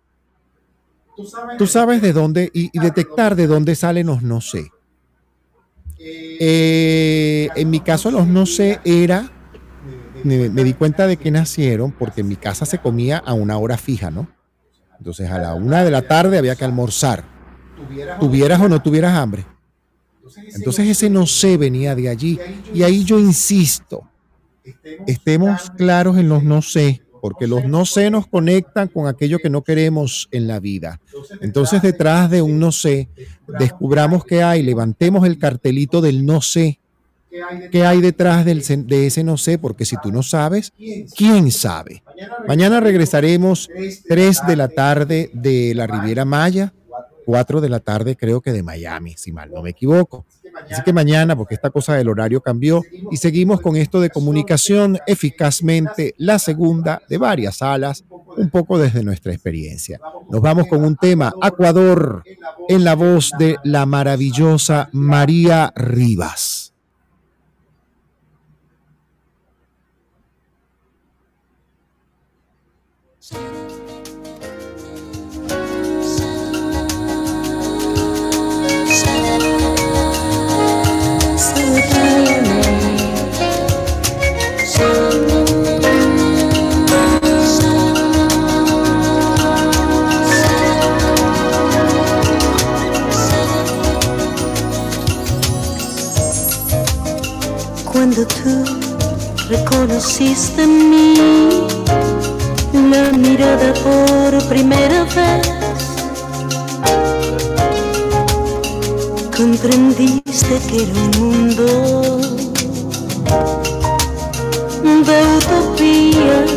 A: Tú sabes de dónde y, detectar de dónde salen los no sé. Eh, en mi caso los no sé era, me, me, di cuenta de que nacieron porque en mi casa se comía a una hora fija, ¿no? Entonces a la una de la tarde había que almorzar tuvieras o no tuvieras hambre. Entonces ese no sé venía de allí. Y ahí yo insisto, estemos claros en los no sé, porque los no sé nos conectan con aquello que no queremos en la vida. Entonces detrás de un no sé, descubramos qué hay, levantemos el cartelito del no sé. ¿Qué hay detrás del, de ese no sé? Porque si tú no sabes, ¿quién sabe? Mañana regresaremos 3 de la tarde de la Riviera Maya 4 de la tarde, creo que de Miami, si mal no me equivoco. Así que mañana, porque esta cosa del horario cambió, y seguimos con esto de comunicación eficazmente, la segunda de varias salas, un poco desde nuestra experiencia. Nos vamos con un tema, Acuador, en la voz de la maravillosa María Rivas.
G: pusiste en mí la mirada por primera vez. Comprendiste que era un mundo de utopía